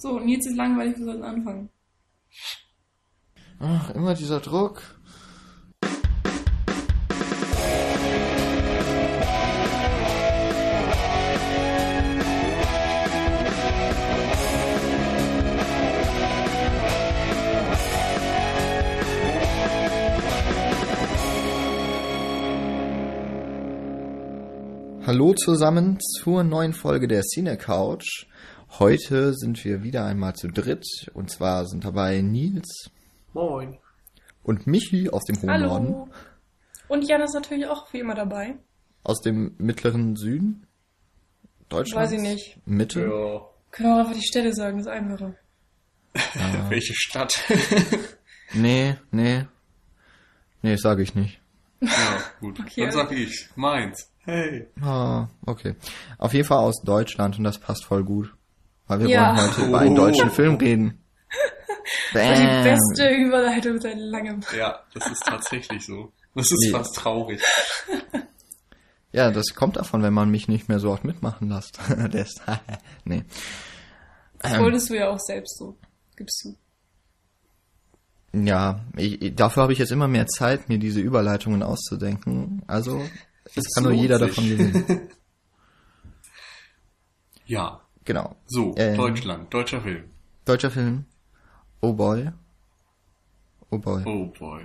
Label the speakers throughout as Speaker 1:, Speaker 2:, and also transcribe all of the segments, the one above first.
Speaker 1: So, Nils ist langweilig, wir sollten anfangen.
Speaker 2: Ach, immer dieser Druck. Hallo zusammen zur neuen Folge der Cine Couch. Heute sind wir wieder einmal zu dritt und zwar sind dabei Nils
Speaker 3: Moin.
Speaker 2: und Michi aus dem hohen Norden,
Speaker 1: Hallo. Und Jan ist natürlich auch wie immer dabei.
Speaker 2: aus dem mittleren Süden Deutschlands.
Speaker 1: Weiß ich nicht.
Speaker 2: Mitte.
Speaker 3: Ja.
Speaker 1: Können auch einfach die Städte sagen, das ist einfacher.
Speaker 3: Welche Stadt?
Speaker 2: Nee, nee. Nee, sage ich nicht.
Speaker 3: ja, gut.
Speaker 1: Okay.
Speaker 3: Dann sag ich. Mainz. Hey.
Speaker 2: Ah, okay. Auf jeden Fall aus Deutschland und das passt voll gut. Weil wir
Speaker 1: Ja.
Speaker 2: wollen heute über einen
Speaker 3: Oh.
Speaker 2: deutschen Film reden.
Speaker 1: Das war die
Speaker 2: Bam.
Speaker 1: beste Überleitung seit langem.
Speaker 3: Ja, das ist tatsächlich so. Das ist
Speaker 2: Nee.
Speaker 3: fast traurig.
Speaker 2: Ja, das kommt davon, wenn man mich nicht mehr so oft mitmachen lässt. lässt. nee.
Speaker 1: Das
Speaker 2: Ähm.
Speaker 1: wolltest du ja auch selbst so. Gibst du.
Speaker 2: Ja, ich, dafür habe ich jetzt immer mehr Zeit, mir diese Überleitungen auszudenken. Also, es kann nur jeder
Speaker 3: sich.
Speaker 2: davon gewinnen.
Speaker 3: Ja.
Speaker 2: Genau.
Speaker 3: So,
Speaker 2: Ähm.
Speaker 3: Deutschland. Deutscher Film.
Speaker 2: Deutscher Film. Oh boy. Oh boy.
Speaker 3: Oh boy.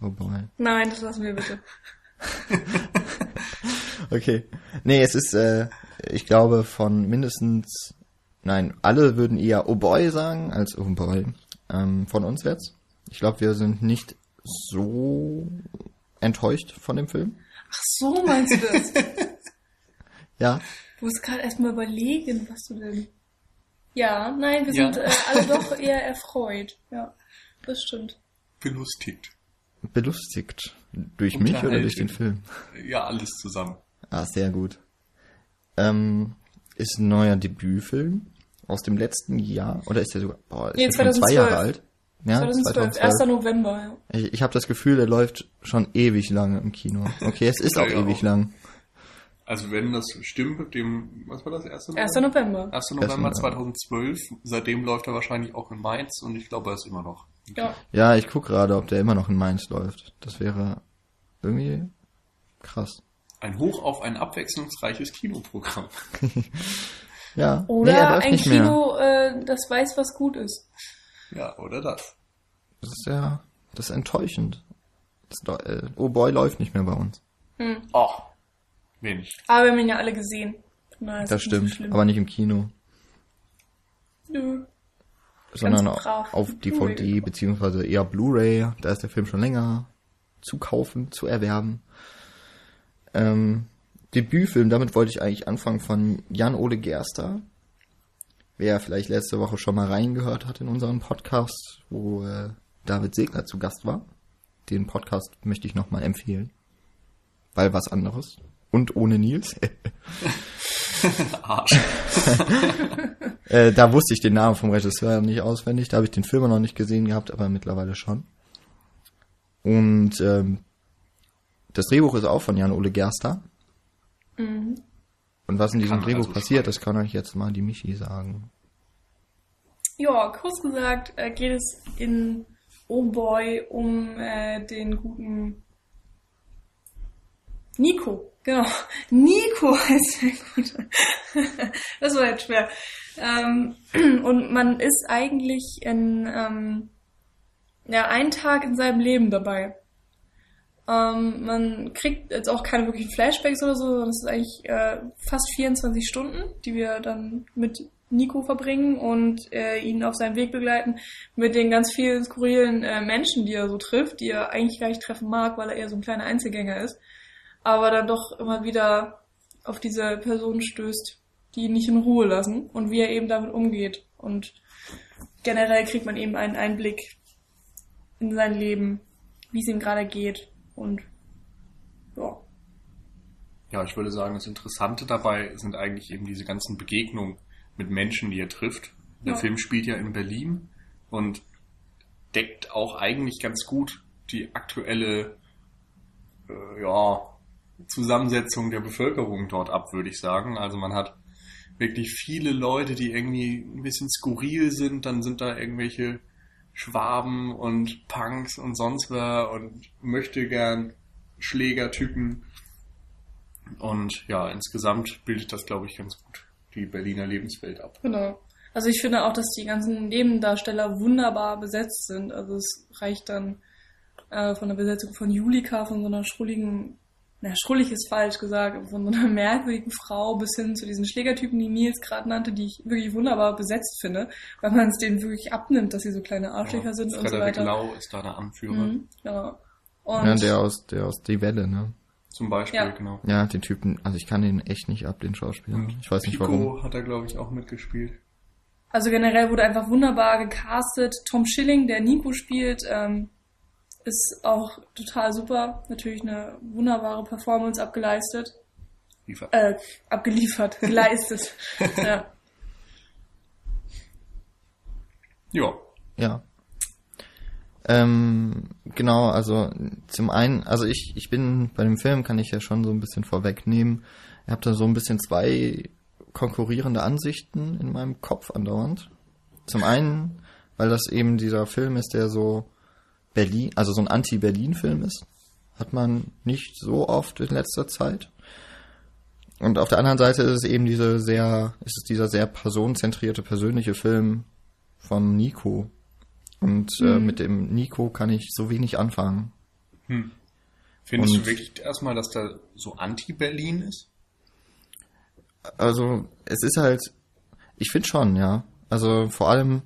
Speaker 2: Oh boy.
Speaker 1: Nein, das lassen wir bitte.
Speaker 2: Okay. Nee, es ist, äh, ich glaube, von mindestens, nein, alle würden eher Oh boy sagen als Oh boy. Ähm, von uns jetzt. Ich glaube, wir sind nicht so enttäuscht von dem Film.
Speaker 1: Ach so meinst du das?
Speaker 2: Ja.
Speaker 1: Du musst gerade erstmal überlegen, was du denn. Ja, nein, wir
Speaker 3: Ja.
Speaker 1: sind äh, alle doch eher erfreut. Ja, das stimmt.
Speaker 3: Belustigt.
Speaker 2: Belustigt. Durch mich oder durch den Film?
Speaker 3: Ja, alles zusammen.
Speaker 2: Ah, sehr gut. Ähm, ist ein neuer Debütfilm aus dem letzten Jahr. Oder ist der sogar, boah, ist
Speaker 1: Nee,
Speaker 2: der schon zwei
Speaker 1: 2012.
Speaker 2: Jahre alt? Ja,
Speaker 1: 2012, 1. November, ja.
Speaker 2: Ich, ich habe das Gefühl, der läuft schon ewig lange im Kino. Okay, es ist auch
Speaker 3: ja,
Speaker 2: ewig
Speaker 3: auch.
Speaker 2: lang.
Speaker 3: Also wenn das stimmt mit dem, was war das, 1.
Speaker 1: 1. November.
Speaker 3: 1. November
Speaker 2: November.
Speaker 3: 2012. Seitdem läuft er wahrscheinlich auch in Mainz und ich glaube, er ist immer noch.
Speaker 1: Ja.
Speaker 2: Ja, ich guck gerade, ob der immer noch in Mainz läuft. Das wäre irgendwie krass.
Speaker 3: Ein Hoch auf ein abwechslungsreiches Kinoprogramm.
Speaker 2: Ja.
Speaker 1: Oder
Speaker 2: nee,
Speaker 1: ein. Kino, äh, das weiß, was gut ist.
Speaker 3: Ja, oder das?
Speaker 2: Das ist ja, das ist enttäuschend. Das, äh, oh boy läuft nicht mehr bei uns.
Speaker 1: Hm.
Speaker 3: Oh, wenig.
Speaker 1: Aber wir haben ihn ja alle gesehen. Ist
Speaker 2: Das
Speaker 1: nicht so
Speaker 2: stimmt,
Speaker 1: schlimm.
Speaker 2: aber nicht im Kino,
Speaker 1: Nö.
Speaker 2: sondern auf DVD beziehungsweise eher Blu-ray. Da ist der Film schon länger zu kaufen, zu erwerben. Ähm, Debütfilm, damit wollte ich eigentlich anfangen von Jan-Ole Gerster. Wer vielleicht letzte Woche schon mal reingehört hat in unseren Podcast, wo äh, David Segner zu Gast war. Den Podcast möchte ich nochmal empfehlen. Weil was anderes. Und ohne Nils.
Speaker 3: Arsch.
Speaker 2: Äh, da wusste ich den Namen vom Regisseur nicht auswendig. Da habe ich den Film noch nicht gesehen gehabt, aber mittlerweile schon. Und ähm, das Drehbuch ist auch von Jan-Ole Gerster.
Speaker 1: Mhm.
Speaker 2: Und was in diesem
Speaker 3: Kann
Speaker 2: Drehbuch
Speaker 3: also
Speaker 2: passiert, das kann euch jetzt mal die Michi sagen.
Speaker 1: Ja, kurz gesagt äh, geht es in Oh Boy um äh, den guten Nico. Genau. Nico heißt der Gute. das war jetzt schwer. Ähm, und man ist eigentlich in ähm, ja, einen Tag in seinem Leben dabei. Ähm, man kriegt jetzt auch keine wirklichen Flashbacks oder so, sondern es ist eigentlich äh, fast 24 Stunden, die wir dann mit Nico verbringen und äh, ihn auf seinem Weg begleiten mit den ganz vielen skurrilen äh, Menschen, die er so trifft, die er eigentlich gar nicht treffen mag, weil er eher so ein kleiner Einzelgänger ist, aber dann doch immer wieder auf diese Personen stößt, die ihn nicht in Ruhe lassen und wie er eben damit umgeht. Und generell kriegt man eben einen Einblick in sein Leben, wie es ihm gerade geht und ja.
Speaker 3: Ja, ich würde sagen, das Interessante dabei sind eigentlich eben diese ganzen Begegnungen mit Menschen, die er trifft. Der
Speaker 1: Ja.
Speaker 3: Film spielt ja in Berlin und deckt auch eigentlich ganz gut die aktuelle äh, ja, Zusammensetzung der Bevölkerung dort ab, würde ich sagen. Also man hat wirklich viele Leute, die irgendwie ein bisschen skurril sind. Dann sind da irgendwelche Schwaben und Punks und sonst wer und möchte gern Schlägertypen. Und ja, insgesamt bildet das, glaube ich, ganz gut die Berliner Lebenswelt ab.
Speaker 1: Genau. Also ich finde auch, dass die ganzen Nebendarsteller wunderbar besetzt sind. Also es reicht dann äh, von der Besetzung von Julika, von so einer schrulligen, na schrullig ist falsch gesagt, von so einer merkwürdigen Frau bis hin zu diesen Schlägertypen, die Nils gerade nannte, die ich wirklich wunderbar besetzt finde, weil man es denen wirklich abnimmt, dass sie so kleine Arschlöcher
Speaker 3: Ja,
Speaker 1: sind und so
Speaker 3: Frederik
Speaker 1: weiter.
Speaker 3: Lau ist da der Anführer.
Speaker 1: Mhm, genau. Und
Speaker 2: Ja, der aus, der aus Die Welle, ne?
Speaker 3: Zum Beispiel,
Speaker 1: Ja.
Speaker 3: genau.
Speaker 2: Ja, den Typen, also ich kann den echt nicht ab, den Schauspieler. Ich weiß nicht
Speaker 3: Pico
Speaker 2: warum.
Speaker 3: hat er, glaube ich, auch mitgespielt.
Speaker 1: Also generell wurde einfach wunderbar gecastet. Tom Schilling, der Nico spielt, ähm, ist auch total super. Natürlich eine wunderbare Performance abgeleistet.
Speaker 3: Liefert.
Speaker 1: Äh, abgeliefert, geleistet. ja.
Speaker 3: Ja.
Speaker 2: Ja. Ähm, genau, also zum einen, also ich, ich bin bei dem Film, kann ich ja schon so ein bisschen vorwegnehmen. Ihr habt da so ein bisschen zwei konkurrierende Ansichten in meinem Kopf andauernd. Zum einen, weil das eben dieser Film ist, der so Berlin, also so ein Anti-Berlin-Film ist. Hat man nicht so oft in letzter Zeit. Und auf der anderen Seite ist es eben diese sehr, ist es dieser sehr personenzentrierte, persönliche Film von Nico. Und äh, mit dem Nico kann ich so wenig anfangen.
Speaker 3: Findest
Speaker 2: Und-
Speaker 3: du wirklich erstmal, dass der so anti-Berlin ist?
Speaker 2: Also es ist halt, ich finde schon, ja. Also vor allem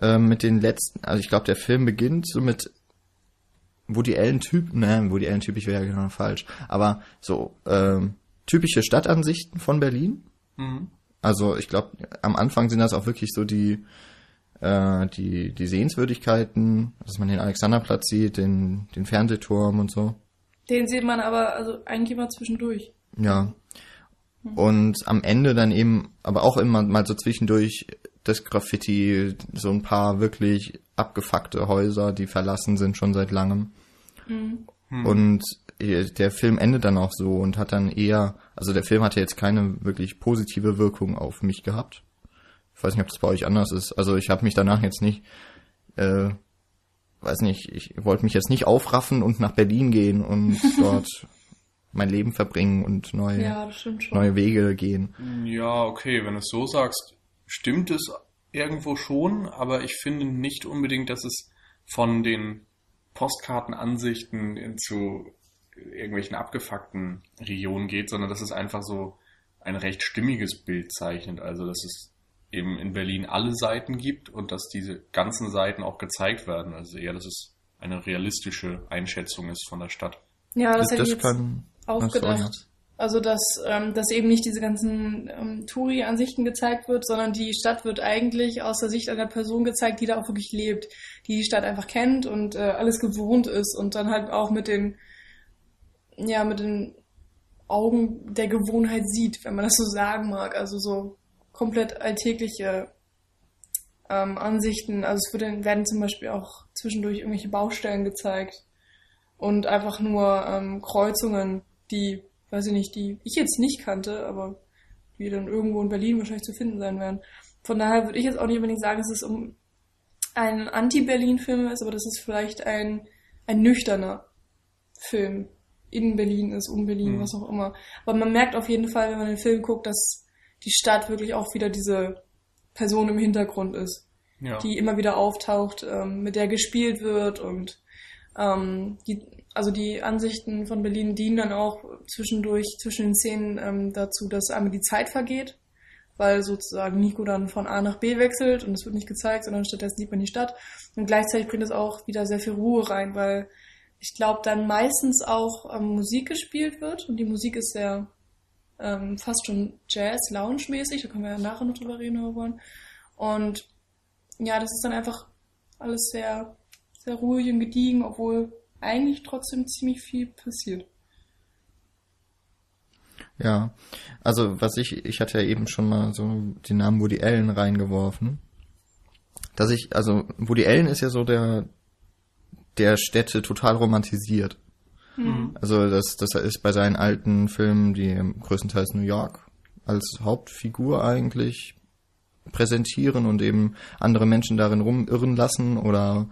Speaker 2: äh, mit den letzten, also ich glaube, der Film beginnt so mit Woody Allen Typ, ne, Woody Allen typisch wäre ja genau falsch, aber so ähm, typische Stadtansichten von Berlin.
Speaker 3: Mhm.
Speaker 2: Also ich glaube, am Anfang sind das auch wirklich so die äh, die die Sehenswürdigkeiten, dass man den Alexanderplatz sieht, den den Fernsehturm und so.
Speaker 1: Den sieht man aber also eigentlich immer zwischendurch.
Speaker 2: Ja. Und am Ende dann eben, aber auch immer mal so zwischendurch das Graffiti, so ein paar wirklich abgefuckte Häuser, die verlassen sind schon seit langem. Und äh, der Film endet dann auch so und hat dann eher, also der Film hatte jetzt keine wirklich positive Wirkung auf mich gehabt. Ich weiß nicht, ob das bei euch anders ist. Also ich habe mich danach jetzt nicht, äh, weiß nicht, ich wollte mich jetzt nicht aufraffen und nach Berlin gehen und dort mein Leben verbringen und neue,
Speaker 1: Ja,
Speaker 2: neue Wege gehen.
Speaker 3: Ja, okay, wenn du es so sagst, stimmt es irgendwo schon, aber ich finde nicht unbedingt, dass es von den Postkartenansichten in zu irgendwelchen abgefuckten Regionen geht, sondern dass es einfach so ein recht stimmiges Bild zeichnet. Also, dass es eben in Berlin alle Seiten gibt und dass diese ganzen Seiten auch gezeigt werden. Also eher, dass es eine realistische Einschätzung ist von der Stadt.
Speaker 1: Ja, das, hätte ich jetzt
Speaker 2: kann
Speaker 1: auch gedacht. Also, dass, ähm, dass eben nicht diese ganzen ähm, Touri-Ansichten gezeigt wird, sondern die Stadt wird eigentlich aus der Sicht einer Person gezeigt, die da auch wirklich lebt, die die Stadt einfach kennt und äh, alles gewohnt ist und dann halt auch mit den, ja, mit den Augen der Gewohnheit sieht, wenn man das so sagen mag. Also so komplett alltägliche ähm, Ansichten. Also es wird, werden zum Beispiel auch zwischendurch irgendwelche Baustellen gezeigt und einfach nur ähm, Kreuzungen, die, weiß ich nicht, die ich jetzt nicht kannte, aber die dann irgendwo in Berlin wahrscheinlich zu finden sein werden. Von daher würde ich jetzt auch nicht unbedingt sagen, dass es um ein Anti-Berlin-Film ist, aber dass es vielleicht ein, ein nüchterner Film in Berlin ist, um Berlin,
Speaker 3: Mhm.
Speaker 1: was auch immer. Aber man merkt auf jeden Fall, wenn man den Film guckt, dass die Stadt wirklich auch wieder diese Person im Hintergrund ist
Speaker 3: Ja.
Speaker 1: die immer wieder auftaucht, ähm, mit der gespielt wird und ähm, die, also die Ansichten von Berlin dienen dann auch zwischendurch, zwischen den Szenen ähm, dazu, dass einmal die Zeit vergeht, weil sozusagen Nico dann von A nach B wechselt und es wird nicht gezeigt, sondern stattdessen sieht man die Stadt. Und gleichzeitig bringt es auch wieder sehr viel Ruhe rein, weil ich glaube, dann meistens auch ähm, Musik gespielt wird und die Musik ist sehr ähm, fast schon Jazz-Lounge-mäßig, da können wir ja nachher noch drüber reden, wenn wir wollen. Und ja, das ist dann einfach alles sehr, sehr ruhig und gediegen, obwohl eigentlich trotzdem ziemlich viel passiert.
Speaker 2: Ja, also was ich, ich hatte ja eben schon mal so den Namen Woody Allen reingeworfen. Dass ich, also Woody Allen ist ja so der, der Städte total romantisiert.
Speaker 3: Mhm.
Speaker 2: Also das, das ist bei seinen alten Filmen, die größtenteils New York als Hauptfigur eigentlich präsentieren und eben andere Menschen darin rumirren lassen oder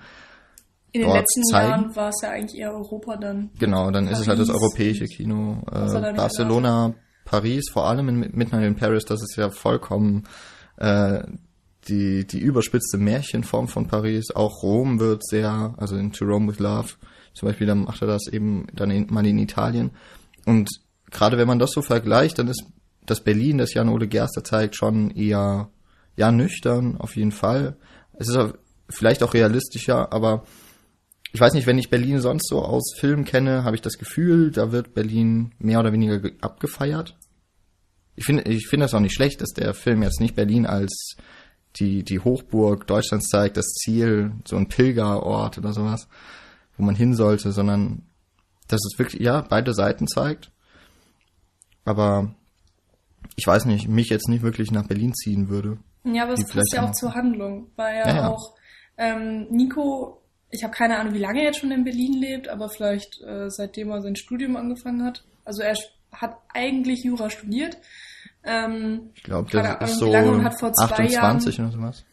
Speaker 1: In den letzten
Speaker 2: zeigen.
Speaker 1: Jahren war es ja eigentlich eher Europa dann.
Speaker 2: Genau, dann ist es halt das
Speaker 1: Paris.
Speaker 2: europäische Kino. Äh, Barcelona, Paris, vor allem in Midnight in Paris, das ist ja vollkommen äh, die, die überspitzte Märchenform von Paris. Auch Rom wird sehr, also in To Rome with Love, zum Beispiel, dann macht er das eben dann in, mal in Italien. Und gerade wenn man das so vergleicht, dann ist das Berlin, das Jan Ole Gerster zeigt, schon eher, ja, nüchtern, auf jeden Fall. Es ist vielleicht auch realistischer, aber ich weiß nicht, wenn ich Berlin sonst so aus Filmen kenne, habe ich das Gefühl, da wird Berlin mehr oder weniger ge- abgefeiert. Ich finde, ich finde das auch nicht schlecht, dass der Film jetzt nicht Berlin als die, die Hochburg Deutschlands zeigt, das Ziel, so ein Pilgerort oder sowas, wo man hin sollte, sondern dass es wirklich, ja, beide Seiten zeigt. Aber ich weiß nicht, mich jetzt nicht wirklich nach Berlin ziehen würde.
Speaker 1: Ja, aber es passt ja auch zur Handlung, weil ja,
Speaker 2: Ja, ja.
Speaker 1: auch ähm, Nico, ich habe keine Ahnung, wie lange er jetzt schon in Berlin lebt, aber vielleicht äh, seitdem er sein Studium angefangen hat. Also er hat eigentlich Jura studiert. Ähm,
Speaker 2: Ich glaube,
Speaker 1: Keine
Speaker 2: der ist
Speaker 1: Ahnung,
Speaker 2: so
Speaker 1: und hat vor zwei
Speaker 2: 28 oder sowas.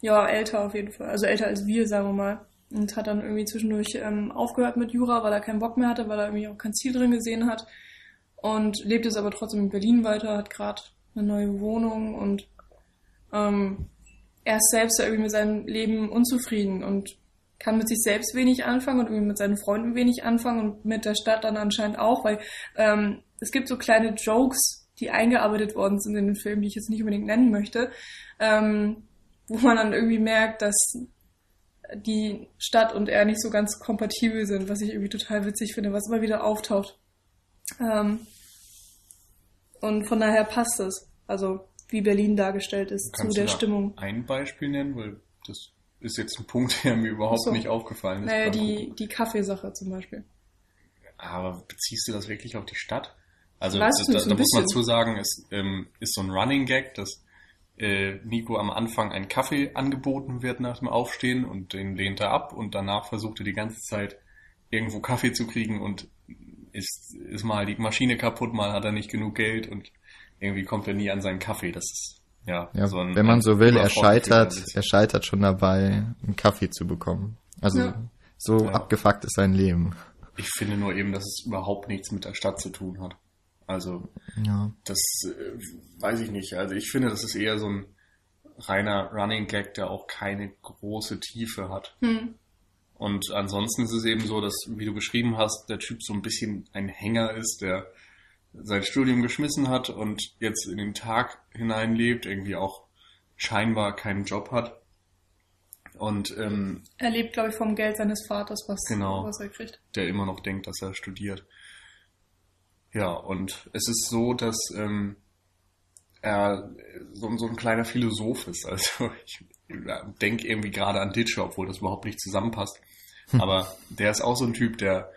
Speaker 1: ja, älter auf jeden Fall. Also älter als wir, sagen wir mal. Und hat dann irgendwie zwischendurch ähm, aufgehört mit Jura, weil er keinen Bock mehr hatte, weil er irgendwie auch kein Ziel drin gesehen hat. Und lebt jetzt aber trotzdem in Berlin weiter, hat gerade eine neue Wohnung und ähm, er ist selbst ja irgendwie mit seinem Leben unzufrieden und kann mit sich selbst wenig anfangen und irgendwie mit seinen Freunden wenig anfangen und mit der Stadt dann anscheinend auch, weil ähm, es gibt so kleine Jokes, die eingearbeitet worden sind in den Film, die ich jetzt nicht unbedingt nennen möchte, ähm, wo man dann irgendwie merkt, dass die Stadt und er nicht so ganz kompatibel sind, was ich irgendwie total witzig finde, was immer wieder auftaucht. Ähm, und von daher passt es. Also wie Berlin dargestellt ist
Speaker 3: Kannst
Speaker 1: zu der Stimmung.
Speaker 3: ein Beispiel nennen? Weil das ist jetzt ein Punkt, der mir überhaupt
Speaker 1: so.
Speaker 3: nicht aufgefallen ist.
Speaker 1: Naja, die,
Speaker 3: Gucken.
Speaker 1: die Kaffeesache zum Beispiel.
Speaker 3: Aber beziehst du das wirklich auf die Stadt? Also das, da, da muss man
Speaker 1: bisschen.
Speaker 3: zu sagen, es ähm, ist so ein Running Gag, dass äh, Nico am Anfang ein Kaffee angeboten wird nach dem Aufstehen und den lehnt er ab und danach versucht er die ganze Zeit irgendwo Kaffee zu kriegen und ist, ist mal die Maschine kaputt, mal hat er nicht genug Geld und irgendwie kommt er nie an seinen Kaffee. Das ist ja,
Speaker 2: Ja,
Speaker 3: so ein
Speaker 2: wenn man so will, er scheitert, er scheitert schon dabei, einen Kaffee zu bekommen. Also
Speaker 1: Ja.
Speaker 2: so
Speaker 3: Ja.
Speaker 2: abgefuckt ist sein Leben.
Speaker 3: Ich finde nur eben, dass es überhaupt nichts mit der Stadt zu tun hat. Also
Speaker 2: Ja.
Speaker 3: Das äh, weiß ich nicht. Also ich finde, das ist eher so ein reiner Running Gag, der auch keine große Tiefe hat.
Speaker 1: Hm.
Speaker 3: Und ansonsten ist es eben so, dass, wie du beschrieben hast, der Typ so ein bisschen ein Hänger ist, der sein Studium geschmissen hat und jetzt in den Tag hineinlebt, irgendwie auch scheinbar keinen Job hat. Und ähm,
Speaker 1: Er lebt, glaube ich, vom Geld seines Vaters, was,
Speaker 3: Genau.
Speaker 1: was er kriegt.
Speaker 3: der immer noch denkt, dass er studiert. Ja, und es ist so, dass ähm, er so, so ein kleiner Philosoph ist. Also ich denke irgendwie gerade an Ditcher, obwohl das überhaupt nicht zusammenpasst. Aber der ist auch so ein Typ, der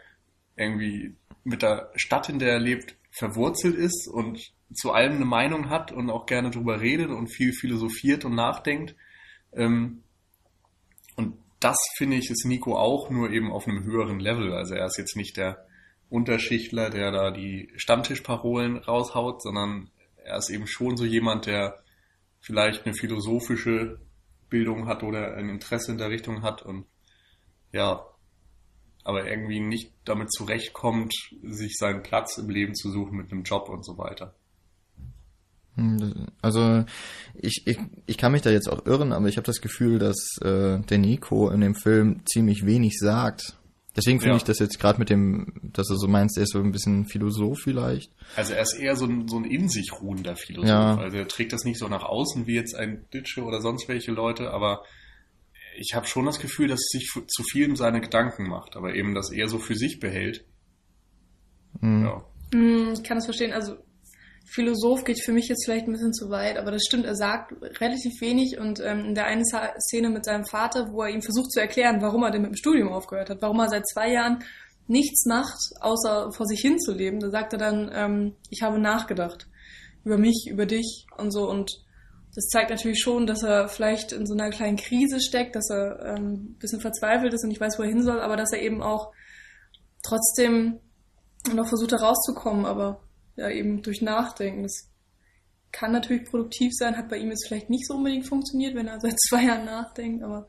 Speaker 3: irgendwie mit der Stadt, in der er lebt, verwurzelt ist und zu allem eine Meinung hat und auch gerne drüber redet und viel philosophiert und nachdenkt. Ähm, und das finde ich ist Nico auch nur eben auf einem höheren Level. Also er ist jetzt nicht der Unterschichtler, der da die Stammtischparolen raushaut, sondern er ist eben schon so jemand, der vielleicht eine philosophische Bildung hat oder ein Interesse in der Richtung hat und ja, aber irgendwie nicht damit zurechtkommt, sich seinen Platz im Leben zu suchen mit einem Job und so weiter.
Speaker 2: Hm, Also ich, ich, ich kann mich da jetzt auch irren, aber ich habe das Gefühl, dass äh, der Nico in dem Film ziemlich wenig sagt. Deswegen finde
Speaker 3: Ja.
Speaker 2: ich das jetzt gerade mit dem, dass du so meinst, er ist so ein bisschen Philosoph vielleicht.
Speaker 3: Also er ist eher so ein, so ein in sich ruhender Philosoph.
Speaker 2: Ja.
Speaker 3: Also er trägt das nicht so nach außen wie jetzt ein Ditsche oder sonst welche Leute, aber ich habe schon das Gefühl, dass er sich zu viel seine Gedanken macht, aber eben das eher so für sich behält.
Speaker 2: Hm.
Speaker 3: Ja.
Speaker 1: Hm, ich kann das verstehen. Also Philosoph geht für mich jetzt vielleicht ein bisschen zu weit, aber das stimmt, er sagt relativ wenig und ähm, in der einen Szene mit seinem Vater, wo er ihm versucht zu erklären, warum er denn mit dem Studium aufgehört hat, warum er seit zwei Jahren nichts macht, außer vor sich hin zu leben, da sagt er dann, ähm, ich habe nachgedacht über mich, über dich und so und das zeigt natürlich schon, dass er vielleicht in so einer kleinen Krise steckt, dass er ähm, ein bisschen verzweifelt ist und nicht weiß, wo er hin soll, aber dass er eben auch trotzdem noch versucht, da rauszukommen, aber ja, eben durch Nachdenken. Das kann natürlich produktiv sein, hat bei ihm jetzt vielleicht nicht so unbedingt funktioniert, wenn er seit zwei Jahren nachdenkt, aber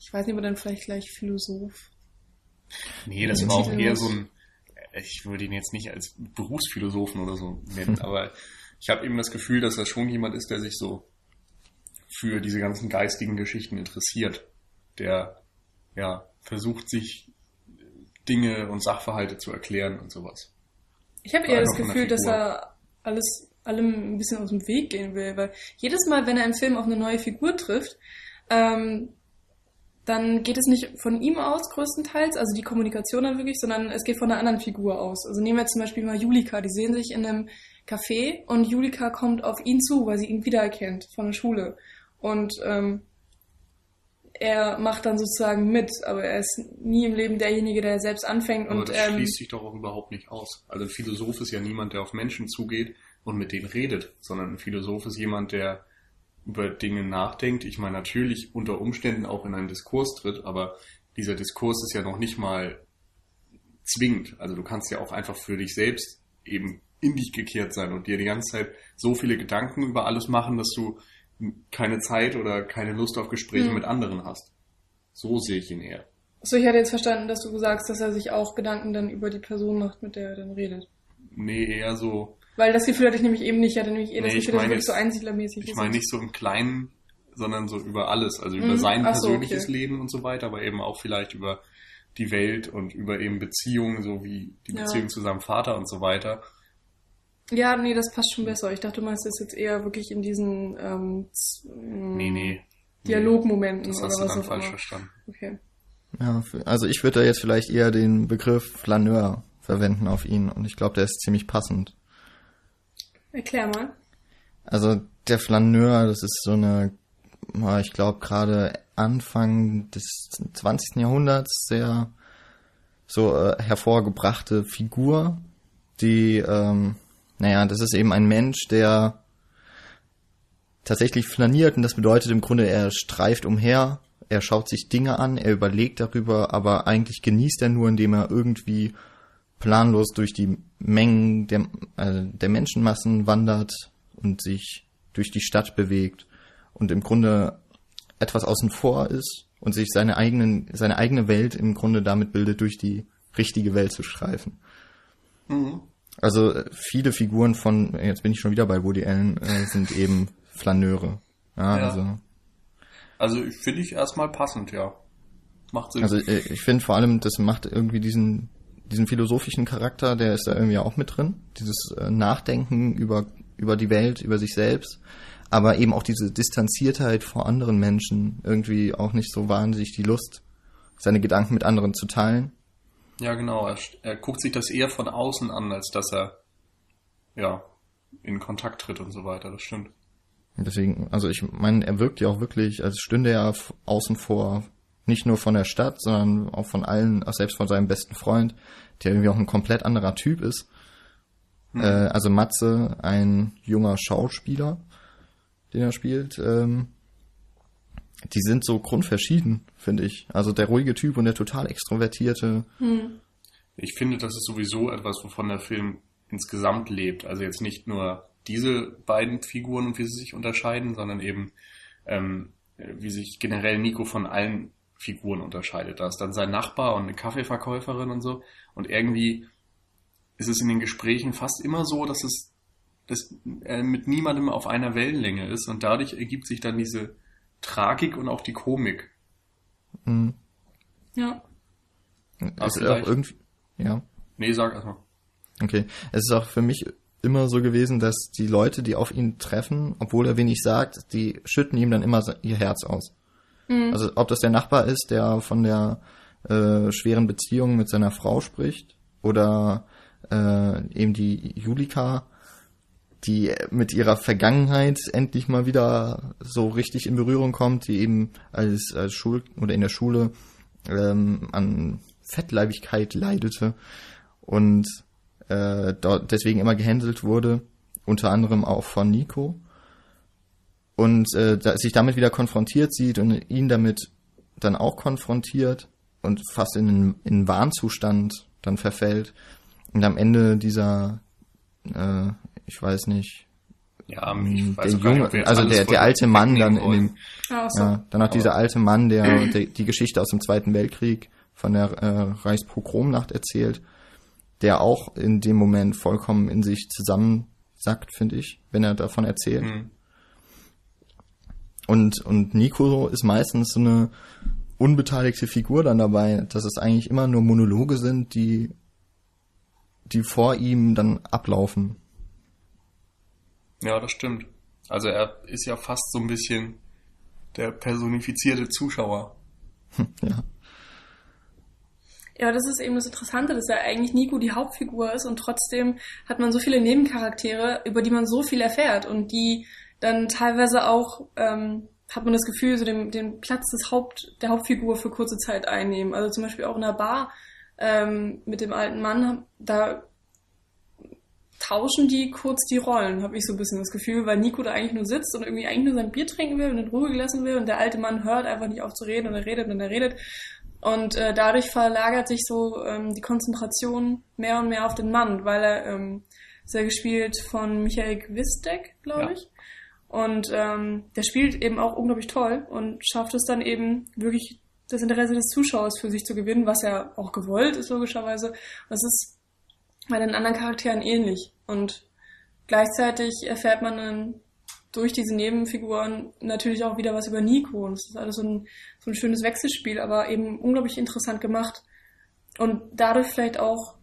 Speaker 1: ich weiß nicht, ob er dann vielleicht gleich Philosoph.
Speaker 3: Nee, das war auch eher so ein, ich würde ihn jetzt nicht als Berufsphilosophen oder so nennen, aber ich habe eben das Gefühl, dass er schon jemand ist, der sich so für diese ganzen geistigen Geschichten interessiert, der ja versucht, sich Dinge und Sachverhalte zu erklären und sowas.
Speaker 1: Ich habe eher das Gefühl, dass er alles allem ein bisschen aus dem Weg gehen will, weil jedes Mal, wenn er im Film auf eine neue Figur trifft, ähm, dann geht es nicht von ihm aus größtenteils, also die Kommunikation dann wirklich, sondern es geht von einer anderen Figur aus. Also nehmen wir zum Beispiel mal Julika, die sehen sich in einem Café und Julika kommt auf ihn zu, weil sie ihn wiedererkennt von der Schule. Und ähm, er macht dann sozusagen mit, aber er ist nie im Leben derjenige, der selbst anfängt.
Speaker 3: Aber
Speaker 1: und
Speaker 3: das
Speaker 1: ähm,
Speaker 3: schließt sich doch auch überhaupt nicht aus. Also ein Philosoph ist ja niemand, der auf Menschen zugeht und mit denen redet, sondern ein Philosoph ist jemand, der über Dinge nachdenkt. Ich meine, natürlich unter Umständen auch in einen Diskurs tritt, aber dieser Diskurs ist ja noch nicht mal zwingend. Also du kannst ja auch einfach für dich selbst eben in dich gekehrt sein und dir die ganze Zeit so viele Gedanken über alles machen, dass du keine Zeit oder keine Lust auf Gespräche
Speaker 1: Hm.
Speaker 3: mit anderen hast. So sehe ich ihn eher.
Speaker 1: so, ich hatte jetzt verstanden, dass du sagst, dass er sich auch Gedanken dann über die Person macht, mit der er dann redet.
Speaker 3: Nee, eher so,
Speaker 1: Weil das Gefühl hatte ich nämlich eben nicht. Ich hatte nämlich eher das
Speaker 3: Nee, ich
Speaker 1: Gefühl, dass wirklich so einsiedlermäßig
Speaker 3: ich meine nicht so im Kleinen, sondern so über alles. Also über
Speaker 1: Mhm.
Speaker 3: sein
Speaker 1: Ach so,
Speaker 3: persönliches
Speaker 1: okay.
Speaker 3: Leben und so weiter, aber eben auch vielleicht über die Welt und über eben Beziehungen, so wie die
Speaker 1: Ja.
Speaker 3: Beziehung zu seinem Vater und so weiter.
Speaker 1: Ja, nee, das passt schon besser. Ich dachte, du meinst das jetzt eher wirklich in diesen ähm,
Speaker 3: Nee, nee.
Speaker 1: Dialogmomenten
Speaker 3: Das
Speaker 1: oder
Speaker 3: hast du
Speaker 1: was
Speaker 3: dann
Speaker 1: auch
Speaker 3: falsch
Speaker 1: immer.
Speaker 3: verstanden.
Speaker 1: Okay.
Speaker 2: Ja, also ich würde da jetzt vielleicht eher den Begriff Flaneur verwenden auf ihn und ich glaube, der ist ziemlich passend.
Speaker 1: Erklär mal.
Speaker 2: Also der Flaneur, das ist so eine, ich glaube gerade Anfang des 20. Jahrhunderts sehr so äh, hervorgebrachte Figur, die, ähm, naja, das ist eben ein Mensch, der tatsächlich flaniert und das bedeutet im Grunde, er streift umher, er schaut sich Dinge an, er überlegt darüber, aber eigentlich genießt er nur, indem er irgendwie planlos durch die Mengen der, äh, der Menschenmassen wandert und sich durch die Stadt bewegt und im Grunde etwas außen vor ist und sich seine eigenen, seine eigene Welt im Grunde damit bildet, durch die richtige Welt zu streifen.
Speaker 3: Mhm.
Speaker 2: Also äh, viele Figuren von, jetzt bin ich schon wieder bei Woody Allen, äh, sind eben Flaneure. Ja,
Speaker 3: Ja.
Speaker 2: also
Speaker 3: Also finde ich erstmal passend, ja. Macht Sinn.
Speaker 2: Also äh, ich finde vor allem, das macht irgendwie diesen diesen philosophischen Charakter, der ist da irgendwie auch mit drin. Dieses äh, Nachdenken über über die Welt, über sich selbst, aber eben auch diese Distanziertheit vor anderen Menschen, irgendwie auch nicht so wahnsinnig die Lust, seine Gedanken mit anderen zu teilen.
Speaker 3: Ja, genau. Er, er guckt sich das eher von außen an, als dass er ja in Kontakt tritt und so weiter. Das stimmt.
Speaker 2: Deswegen, also ich meine, er wirkt ja auch wirklich, als stünde er außen vor, nicht nur von der Stadt, sondern auch von allen, auch selbst von seinem besten Freund, der irgendwie auch ein komplett anderer Typ ist.
Speaker 3: Hm.
Speaker 2: Äh, also Matze, ein junger Schauspieler, den er spielt, ähm, die sind so grundverschieden, finde ich. Also der ruhige Typ und der total extrovertierte.
Speaker 1: Hm.
Speaker 3: Ich finde, das ist sowieso etwas, wovon der Film insgesamt lebt. Also jetzt nicht nur diese beiden Figuren und wie sie sich unterscheiden, sondern eben ähm, wie sich generell Nico von allen Figuren unterscheidet. Da ist dann sein Nachbar und eine Kaffeeverkäuferin und so. Und irgendwie ist es in den Gesprächen fast immer so, dass es dass er mit niemandem auf einer Wellenlänge ist und dadurch ergibt sich dann diese Tragik und auch die Komik.
Speaker 2: Mh,
Speaker 1: Ja.
Speaker 2: es ist auch irgendwie, ja.
Speaker 3: Nee, sag erstmal.
Speaker 2: Okay. Es ist auch für mich immer so gewesen, dass die Leute, die auf ihn treffen, obwohl er wenig sagt, die schütten ihm dann immer ihr Herz aus.
Speaker 1: Mhm.
Speaker 2: Also ob das der Nachbar ist, der von der äh, schweren Beziehung mit seiner Frau spricht, oder äh, eben die Julika, die mit ihrer Vergangenheit endlich mal wieder so richtig in Berührung kommt, die eben als, als Schul oder in der Schule ähm, an Fettleibigkeit leidete und äh, dort deswegen immer gehänselt wurde, unter anderem auch von Nico. Und äh, da, sich damit wieder konfrontiert sieht und ihn damit dann auch konfrontiert und fast in einen, in einen Warnzustand dann verfällt. Und am Ende dieser, äh, ich weiß nicht,
Speaker 3: Ja, ich weiß
Speaker 2: der
Speaker 3: nicht,
Speaker 2: junge,
Speaker 3: jetzt
Speaker 2: also der, der alte Mann dann in dem,
Speaker 1: Ah, so.
Speaker 2: ja, dann auch dieser alte Mann, der, der die Geschichte aus dem Zweiten Weltkrieg von der äh, Reichspogromnacht erzählt, der auch in dem Moment vollkommen in sich zusammensackt, finde ich, wenn er davon erzählt.
Speaker 3: Hm.
Speaker 2: Und, und Nico ist meistens so eine unbeteiligte Figur dann dabei, dass es eigentlich immer nur Monologe sind, die, die vor ihm dann ablaufen.
Speaker 3: Ja, das stimmt. Also er ist ja fast so ein bisschen der personifizierte Zuschauer.
Speaker 2: Ja.
Speaker 1: Ja, das ist eben das Interessante, dass ja eigentlich Nico die Hauptfigur ist und trotzdem hat man so viele Nebencharaktere, über die man so viel erfährt und die dann teilweise auch, ähm, hat man das Gefühl, so den, den Platz des Haupt, der Hauptfigur für kurze Zeit einnehmen. Also zum Beispiel auch in der Bar ähm, mit dem alten Mann, da tauschen die kurz die Rollen, habe ich so ein bisschen das Gefühl, weil Nico da eigentlich nur sitzt und irgendwie eigentlich nur sein Bier trinken will und in Ruhe gelassen will und der alte Mann hört einfach nicht auf zu reden und er redet und er redet. Und äh, dadurch verlagert sich so ähm, die Konzentration mehr und mehr auf den Mann, weil er ähm, ist ja gespielt von Michael Gwistek, glaube
Speaker 3: Ja.
Speaker 1: ich. Und ähm, der spielt eben auch unglaublich toll und schafft es dann eben wirklich das Interesse des Zuschauers für sich zu gewinnen, was ja auch gewollt ist logischerweise. Das ist bei den anderen Charakteren ähnlich. Und gleichzeitig erfährt man dann durch diese Nebenfiguren natürlich auch wieder was über Nico. Und es ist alles so ein, so ein schönes Wechselspiel, aber eben unglaublich interessant gemacht. Und dadurch vielleicht auch,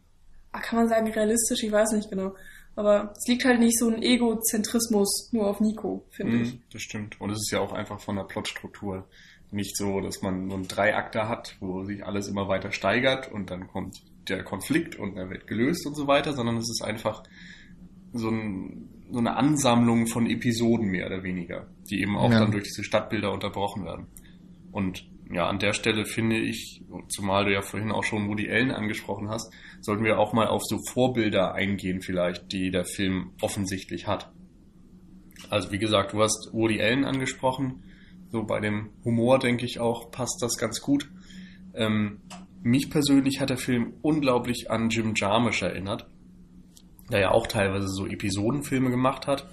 Speaker 1: ah, kann man sagen, realistisch, ich weiß nicht genau. Aber es liegt halt nicht so ein Egozentrismus nur auf Nico, finde ich.
Speaker 3: Mhm, das stimmt. Und es ist ja auch einfach von der Plotstruktur nicht so, dass man nur einen Dreiakter hat, wo sich alles immer weiter steigert und dann kommt der Konflikt und er wird gelöst und so weiter, sondern es ist einfach so, ein, so eine Ansammlung von Episoden mehr oder weniger, die eben auch
Speaker 2: Ja.
Speaker 3: dann durch diese Stadtbilder unterbrochen werden. Und ja, an der Stelle finde ich, zumal du ja vorhin auch schon Woody Allen angesprochen hast, sollten wir auch mal auf so Vorbilder eingehen vielleicht, die der Film offensichtlich hat. Also wie gesagt, du hast Woody Allen angesprochen. So bei dem Humor denke ich auch, passt das ganz gut. Ähm, mich persönlich hat der Film unglaublich an Jim Jarmusch erinnert, der ja auch teilweise so Episodenfilme gemacht hat.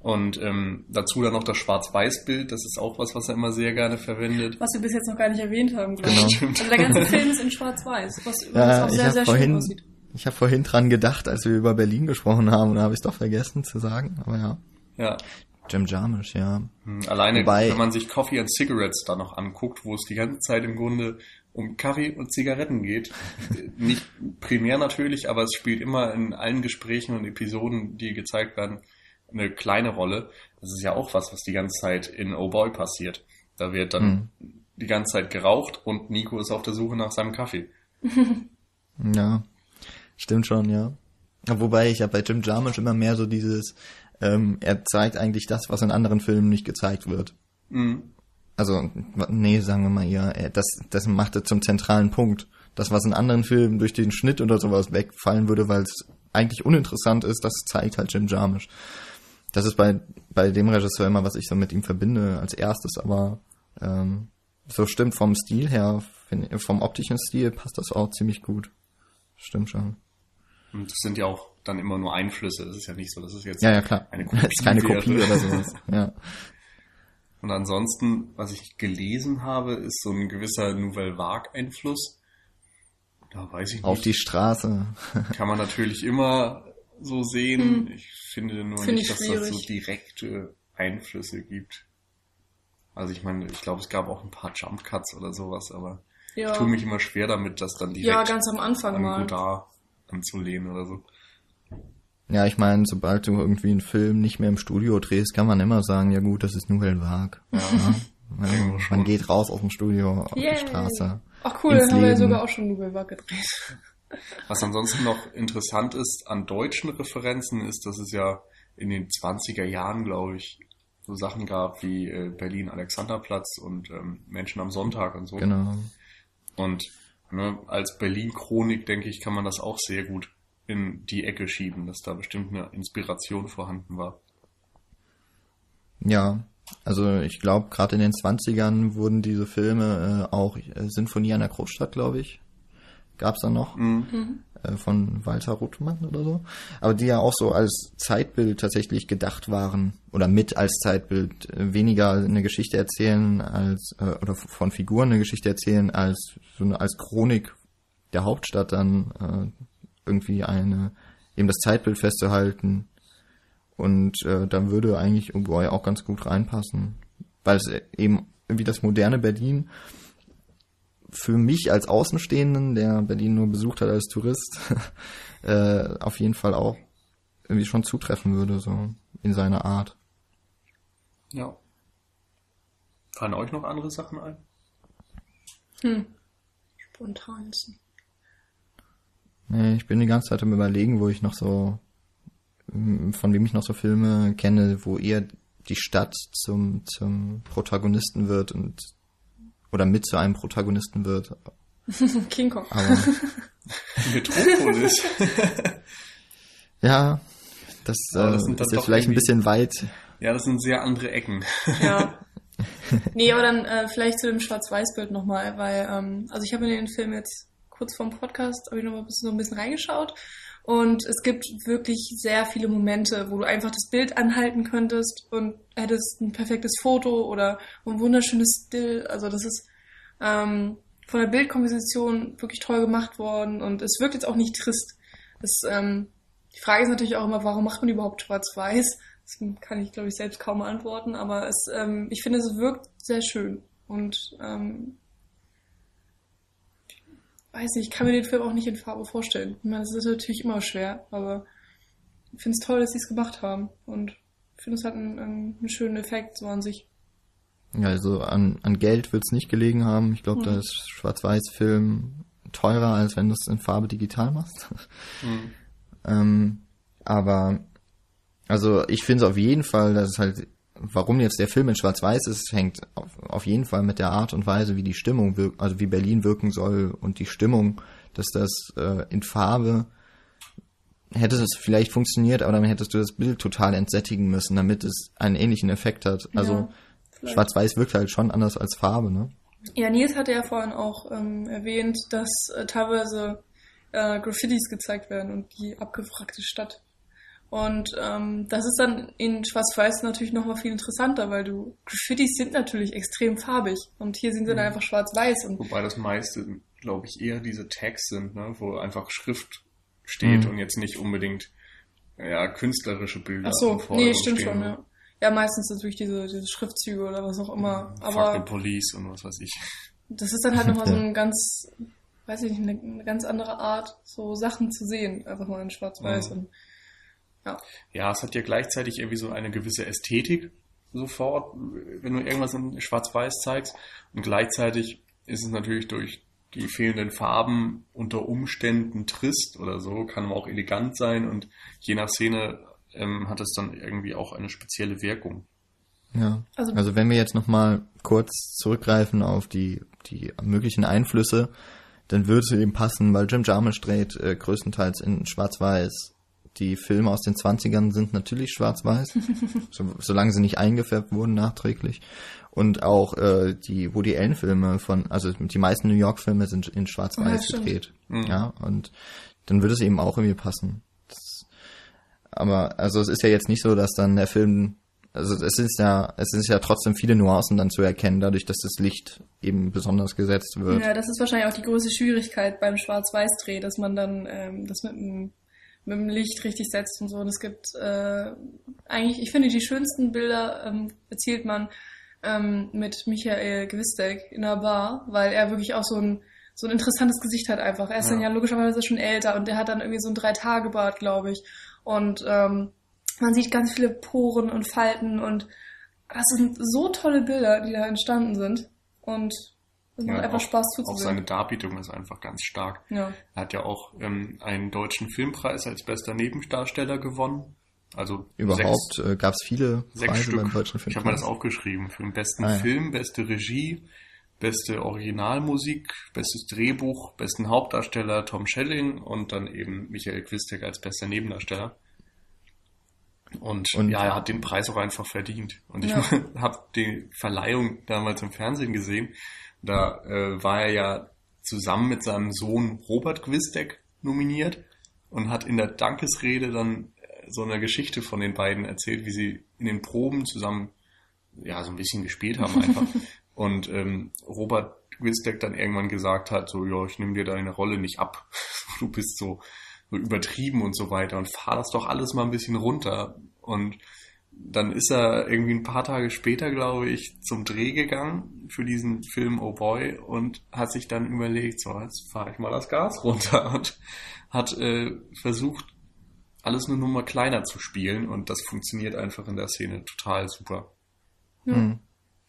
Speaker 3: Und ähm, dazu dann noch das Schwarz-Weiß-Bild, das ist auch was, was er immer sehr gerne verwendet.
Speaker 1: Was wir bis jetzt noch gar nicht erwähnt haben, glaube
Speaker 2: Genau.
Speaker 1: ich. Also der ganze Film ist in Schwarz-Weiß, was übrigens
Speaker 2: Ja,
Speaker 1: auch
Speaker 2: ich
Speaker 1: sehr,
Speaker 2: habe
Speaker 1: sehr schön
Speaker 2: vorhin,
Speaker 1: aussieht.
Speaker 2: ich habe vorhin dran gedacht, als wir über Berlin gesprochen haben, und da habe ich es doch vergessen zu sagen. Aber ja,
Speaker 3: Ja,
Speaker 2: Jim Jarmusch, ja.
Speaker 3: Hm, Alleine,
Speaker 2: Wobei-
Speaker 3: wenn man sich Coffee and Cigarettes da noch anguckt, wo es die ganze Zeit im Grunde um Kaffee und Zigaretten geht. Nicht primär natürlich, aber es spielt immer in allen Gesprächen und Episoden, die gezeigt werden, eine kleine Rolle. Das ist ja auch was, was die ganze Zeit in Oh Boy passiert. Da wird dann die ganze Zeit geraucht und Nico ist auf der Suche nach seinem Kaffee.
Speaker 2: Ja, stimmt schon, ja. Ja, Wobei ich ja bei Jim Jarmusch immer mehr so dieses, ähm, er zeigt eigentlich das, was in anderen Filmen nicht gezeigt wird.
Speaker 3: Mhm.
Speaker 2: Also, nee, sagen wir mal eher, er- das, das macht er zum zentralen Punkt. Das, was in anderen Filmen durch den Schnitt oder sowas wegfallen würde, weil es eigentlich uninteressant ist, das zeigt halt Jim Jarmusch. Das ist bei, bei dem Regisseur immer, was ich so mit ihm verbinde als erstes, aber ähm, so stimmt vom Stil her, vom optischen Stil passt das auch ziemlich gut. Stimmt schon.
Speaker 3: Und das sind ja auch dann immer nur Einflüsse. Das ist ja nicht so, dass es jetzt
Speaker 2: Ja, ja, klar.
Speaker 3: eine
Speaker 2: Das ist keine. Kopie oder sowas. Ja.
Speaker 3: Und ansonsten, was ich gelesen habe, ist so ein gewisser Nouvelle Vague-Einfluss. Da weiß ich nicht.
Speaker 2: Auf die Straße.
Speaker 3: kann man natürlich immer so sehen. Ich finde nur
Speaker 1: Finde
Speaker 3: nicht,
Speaker 1: ich
Speaker 3: dass das so
Speaker 1: schwierig.
Speaker 3: direkte Einflüsse gibt. Also ich meine, ich glaube, es gab auch ein paar Jump Cuts oder sowas, aber
Speaker 1: Ja,
Speaker 3: ich tue mich immer schwer damit, das dann direkt
Speaker 1: ja ganz am Anfang
Speaker 3: an
Speaker 1: mal.
Speaker 3: Godard anzulehnen oder so.
Speaker 2: Ja, ich meine, sobald du irgendwie einen Film nicht mehr im Studio drehst, kann man immer sagen, ja gut, das ist Nouvelle Vague.
Speaker 3: Ja. Schon.
Speaker 2: man geht raus aus dem Studio auf
Speaker 1: Yay.
Speaker 2: die Straße.
Speaker 1: Ach cool, dann haben wir ja sogar auch schon Nouvelle Vague gedreht.
Speaker 3: Was ansonsten noch interessant ist an deutschen Referenzen, ist, dass es ja in den 20er Jahren, glaube ich, so Sachen gab wie äh, Berlin Alexanderplatz und ähm, Menschen am Sonntag und so.
Speaker 2: Genau.
Speaker 3: Und ne, als Berlin-Chronik, denke ich, kann man das auch sehr gut in die Ecke schieben, dass da bestimmt eine Inspiration vorhanden war.
Speaker 2: Ja, also ich glaube, gerade in den 20ern wurden diese Filme äh, auch äh, Sinfonie einer Großstadt, glaube ich, gab's da noch.
Speaker 3: Mhm.
Speaker 2: äh, von Walter Ruttmann oder so, aber die ja auch so als Zeitbild tatsächlich gedacht waren oder mit als Zeitbild äh, weniger eine Geschichte erzählen als äh, oder von Figuren eine Geschichte erzählen als so eine als Chronik der Hauptstadt dann äh, irgendwie eine eben das Zeitbild festzuhalten und äh, dann würde eigentlich Uruguay auch ganz gut reinpassen, weil es eben irgendwie das moderne Berlin für mich als Außenstehenden, der Berlin nur besucht hat als Tourist, äh, auf jeden Fall auch irgendwie schon zutreffen würde, so in seiner Art.
Speaker 3: Ja. Fallen euch noch andere Sachen ein?
Speaker 1: Hm. Spontan nicht.
Speaker 2: Nee, ich bin die ganze Zeit am überlegen, wo ich noch so, von wem ich noch so Filme kenne, wo eher die Stadt zum, zum Protagonisten wird und oder mit zu einem Protagonisten wird.
Speaker 1: King Kong.
Speaker 2: Aber
Speaker 3: Metropolis.
Speaker 2: ja, das, äh,
Speaker 3: das
Speaker 2: ist jetzt
Speaker 3: doch
Speaker 2: vielleicht ein bisschen weit.
Speaker 3: ja, das sind sehr andere Ecken.
Speaker 1: Ja. Nee, aber dann äh, vielleicht zu dem Schwarz-Weiß-Bild nochmal, weil, ähm, also ich habe in den Film jetzt kurz vorm Podcast, habe ich noch mal ein bisschen, so ein bisschen reingeschaut und es gibt wirklich sehr viele Momente, wo du einfach das Bild anhalten könntest und hättest ein perfektes Foto oder ein wunderschönes Still. Also das ist ähm, von der Bildkomposition wirklich toll gemacht worden und es wirkt jetzt auch nicht trist. Es, ähm, die Frage ist natürlich auch immer, warum macht man überhaupt Schwarz-Weiß? Das kann ich, glaube ich, selbst kaum beantworten, aber es, ähm, ich finde, es wirkt sehr schön. Und ähm, weiß nicht, ich kann mir den Film auch nicht in Farbe vorstellen. Ich meine, das ist natürlich immer schwer, aber ich finde es toll, dass sie es gemacht haben. Und ich finde, es hat einen, einen, schönen Effekt so an sich.
Speaker 2: Ja, also an, an Geld wird's nicht gelegen haben. Ich glaube,
Speaker 1: Mhm.
Speaker 2: da ist Schwarz-Weiß-Film teurer, als wenn du es in Farbe digital machst.
Speaker 3: Mhm.
Speaker 2: Ähm, aber also ich finde es auf jeden Fall, dass es halt, warum jetzt der Film in Schwarz-Weiß ist, hängt auf, auf jeden Fall mit der Art und Weise, wie die Stimmung wirkt, also wie Berlin wirken soll und die Stimmung, dass das äh, in Farbe hätte es vielleicht funktioniert, aber dann hättest du das Bild total entsättigen müssen, damit es einen ähnlichen Effekt hat. Also
Speaker 1: Ja.
Speaker 2: Schwarz-Weiß wirkt halt schon anders als Farbe, ne?
Speaker 1: Ja, Nils hatte ja vorhin auch ähm, erwähnt, dass äh, teilweise äh, Graffitis gezeigt werden und die abgewrackte Stadt. Und ähm, das ist dann in Schwarz-Weiß natürlich nochmal viel interessanter, weil du Graffitis sind natürlich extrem farbig und hier sind sie dann einfach schwarz-weiß und
Speaker 3: Wobei das meiste, glaube ich, eher diese Tags sind, ne? wo einfach Schrift steht
Speaker 2: Mhm.
Speaker 3: und jetzt nicht unbedingt ja, künstlerische Bilder.
Speaker 1: ach so, nee, stimmt
Speaker 3: stehen,
Speaker 1: schon, ja. Ja, meistens natürlich diese, diese Schriftzüge oder was auch immer.
Speaker 3: Fuck the
Speaker 1: Aber
Speaker 3: Police und was weiß ich.
Speaker 1: das ist dann halt nochmal so
Speaker 2: Ja.
Speaker 1: ein ganz, weiß ich nicht, eine, eine ganz andere Art, so Sachen zu sehen, einfach mal in Schwarz-Weiß.
Speaker 3: Mhm.
Speaker 1: Und
Speaker 3: Ja, es hat ja gleichzeitig irgendwie so eine gewisse Ästhetik sofort, wenn du irgendwas in Schwarz-Weiß zeigst. Und gleichzeitig ist es natürlich durch die fehlenden Farben unter Umständen trist oder so, kann aber auch elegant sein und je nach Szene ähm, hat es dann irgendwie auch eine spezielle Wirkung.
Speaker 2: Ja.
Speaker 1: Also-
Speaker 2: Also, wenn wir jetzt nochmal kurz zurückgreifen auf die, die möglichen Einflüsse, dann würde es eben passen, weil Jim Jarmusch dreht äh, größtenteils in Schwarz-Weiß. Die Filme aus den 20ern sind natürlich schwarz-weiß, so, solange sie nicht eingefärbt wurden nachträglich. Und auch äh, die Woody Allen-Filme von, also die meisten New York-Filme sind in
Speaker 1: Ja,
Speaker 2: schwarz-weiß
Speaker 1: stimmt.
Speaker 2: gedreht.
Speaker 3: Mhm.
Speaker 2: Ja, und dann würde es eben auch irgendwie passen. Das, aber also es ist ja jetzt nicht so, dass dann der Film, also es ist ja, es ist ja trotzdem viele Nuancen dann zu erkennen, dadurch, dass das Licht eben besonders gesetzt wird.
Speaker 1: Ja, das ist wahrscheinlich auch die größte Schwierigkeit beim Schwarz-Weiß-Dreh, dass man dann ähm, das mit dem, mit dem Licht richtig setzt und so. Und es gibt äh, eigentlich, ich finde, die schönsten Bilder ähm, erzielt man ähm, mit Michael Gewistek in der Bar, weil er wirklich auch so ein so ein interessantes Gesicht hat einfach. Er ist dann
Speaker 3: Ja.
Speaker 1: ja logischerweise schon älter und der hat dann irgendwie so ein Drei-Tage-Bart, glaube ich. Und ähm, man sieht ganz viele Poren und Falten und das sind so tolle Bilder, die da entstanden sind. Und es macht
Speaker 3: Ja,
Speaker 1: einfach
Speaker 3: auch-
Speaker 1: Spaß
Speaker 3: Auch seine
Speaker 1: zuzusehen.
Speaker 3: Darbietung ist einfach ganz stark.
Speaker 1: Ja.
Speaker 3: Er hat ja auch ähm, einen deutschen Filmpreis als bester Nebendarsteller gewonnen. Also
Speaker 2: Überhaupt
Speaker 3: sechs,
Speaker 2: äh, gab es viele
Speaker 3: sechs
Speaker 2: Preise
Speaker 3: Stück.
Speaker 2: beim deutschen Film.
Speaker 3: Ich habe mir das aufgeschrieben. Für den besten
Speaker 2: Ah, ja.
Speaker 3: Film, beste Regie, beste Originalmusik, bestes Drehbuch, besten Hauptdarsteller Tom Schelling und dann eben Michael Quistek als bester Nebendarsteller. Und,
Speaker 2: Und-
Speaker 3: ja, er hat den Preis auch einfach verdient. Und ich
Speaker 1: Ja.
Speaker 3: habe die Verleihung damals im Fernsehen gesehen. Da äh, war er ja zusammen mit seinem Sohn Robert Gwisdek nominiert und hat in der Dankesrede dann äh, so eine Geschichte von den beiden erzählt, wie sie in den Proben zusammen ja so ein bisschen gespielt haben einfach. und ähm, Robert Gwisdek dann irgendwann gesagt hat, so, ja, ich nehme dir deine Rolle nicht ab. Du bist so, so übertrieben und so weiter und fahr das doch alles mal ein bisschen runter. Und dann ist er irgendwie ein paar Tage später, glaube ich, zum Dreh gegangen für diesen Film Oh Boy und hat sich dann überlegt, so, jetzt fahre ich mal das Gas runter und hat äh, versucht, alles eine Nummer kleiner zu spielen und das funktioniert einfach in der Szene total super.
Speaker 1: Ja.
Speaker 2: Hm.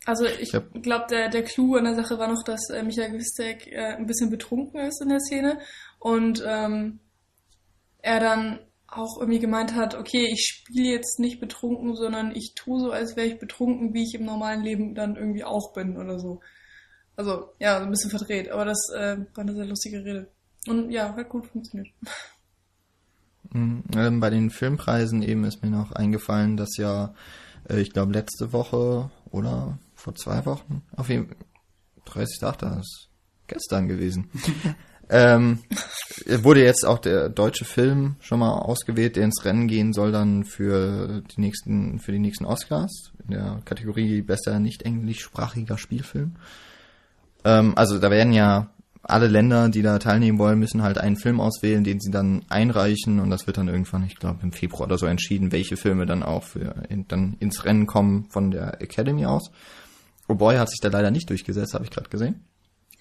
Speaker 1: Also ich
Speaker 2: Ja.
Speaker 1: glaube, der, der Clou an der Sache war noch, dass äh, Michael Gwistek äh, ein bisschen betrunken ist in der Szene und ähm, er dann auch irgendwie gemeint hat, okay, ich spiele jetzt nicht betrunken, sondern ich tue so, als wäre ich betrunken, wie ich im normalen Leben dann irgendwie auch bin oder so. Also, ja, so ein bisschen verdreht, aber das äh, war eine sehr lustige Rede. Und ja, hat gut funktioniert.
Speaker 2: Mhm. Ähm, bei den Filmpreisen eben ist mir noch eingefallen, dass ja, äh, ich glaube, letzte Woche oder vor zwei Wochen, auf jeden 30. das ist gestern gewesen, ähm, wurde jetzt auch der deutsche Film schon mal ausgewählt, der ins Rennen gehen soll dann für die nächsten, für die nächsten Oscars in der Kategorie bester nicht englischsprachiger Spielfilm. Ähm, also da werden ja alle Länder, die da teilnehmen wollen, müssen halt einen Film auswählen, den sie dann einreichen und das wird dann irgendwann, ich glaube im Februar oder so entschieden, welche Filme dann auch für in, dann ins Rennen kommen von der Academy aus. Oh Boy hat sich da leider nicht durchgesetzt, habe ich gerade gesehen.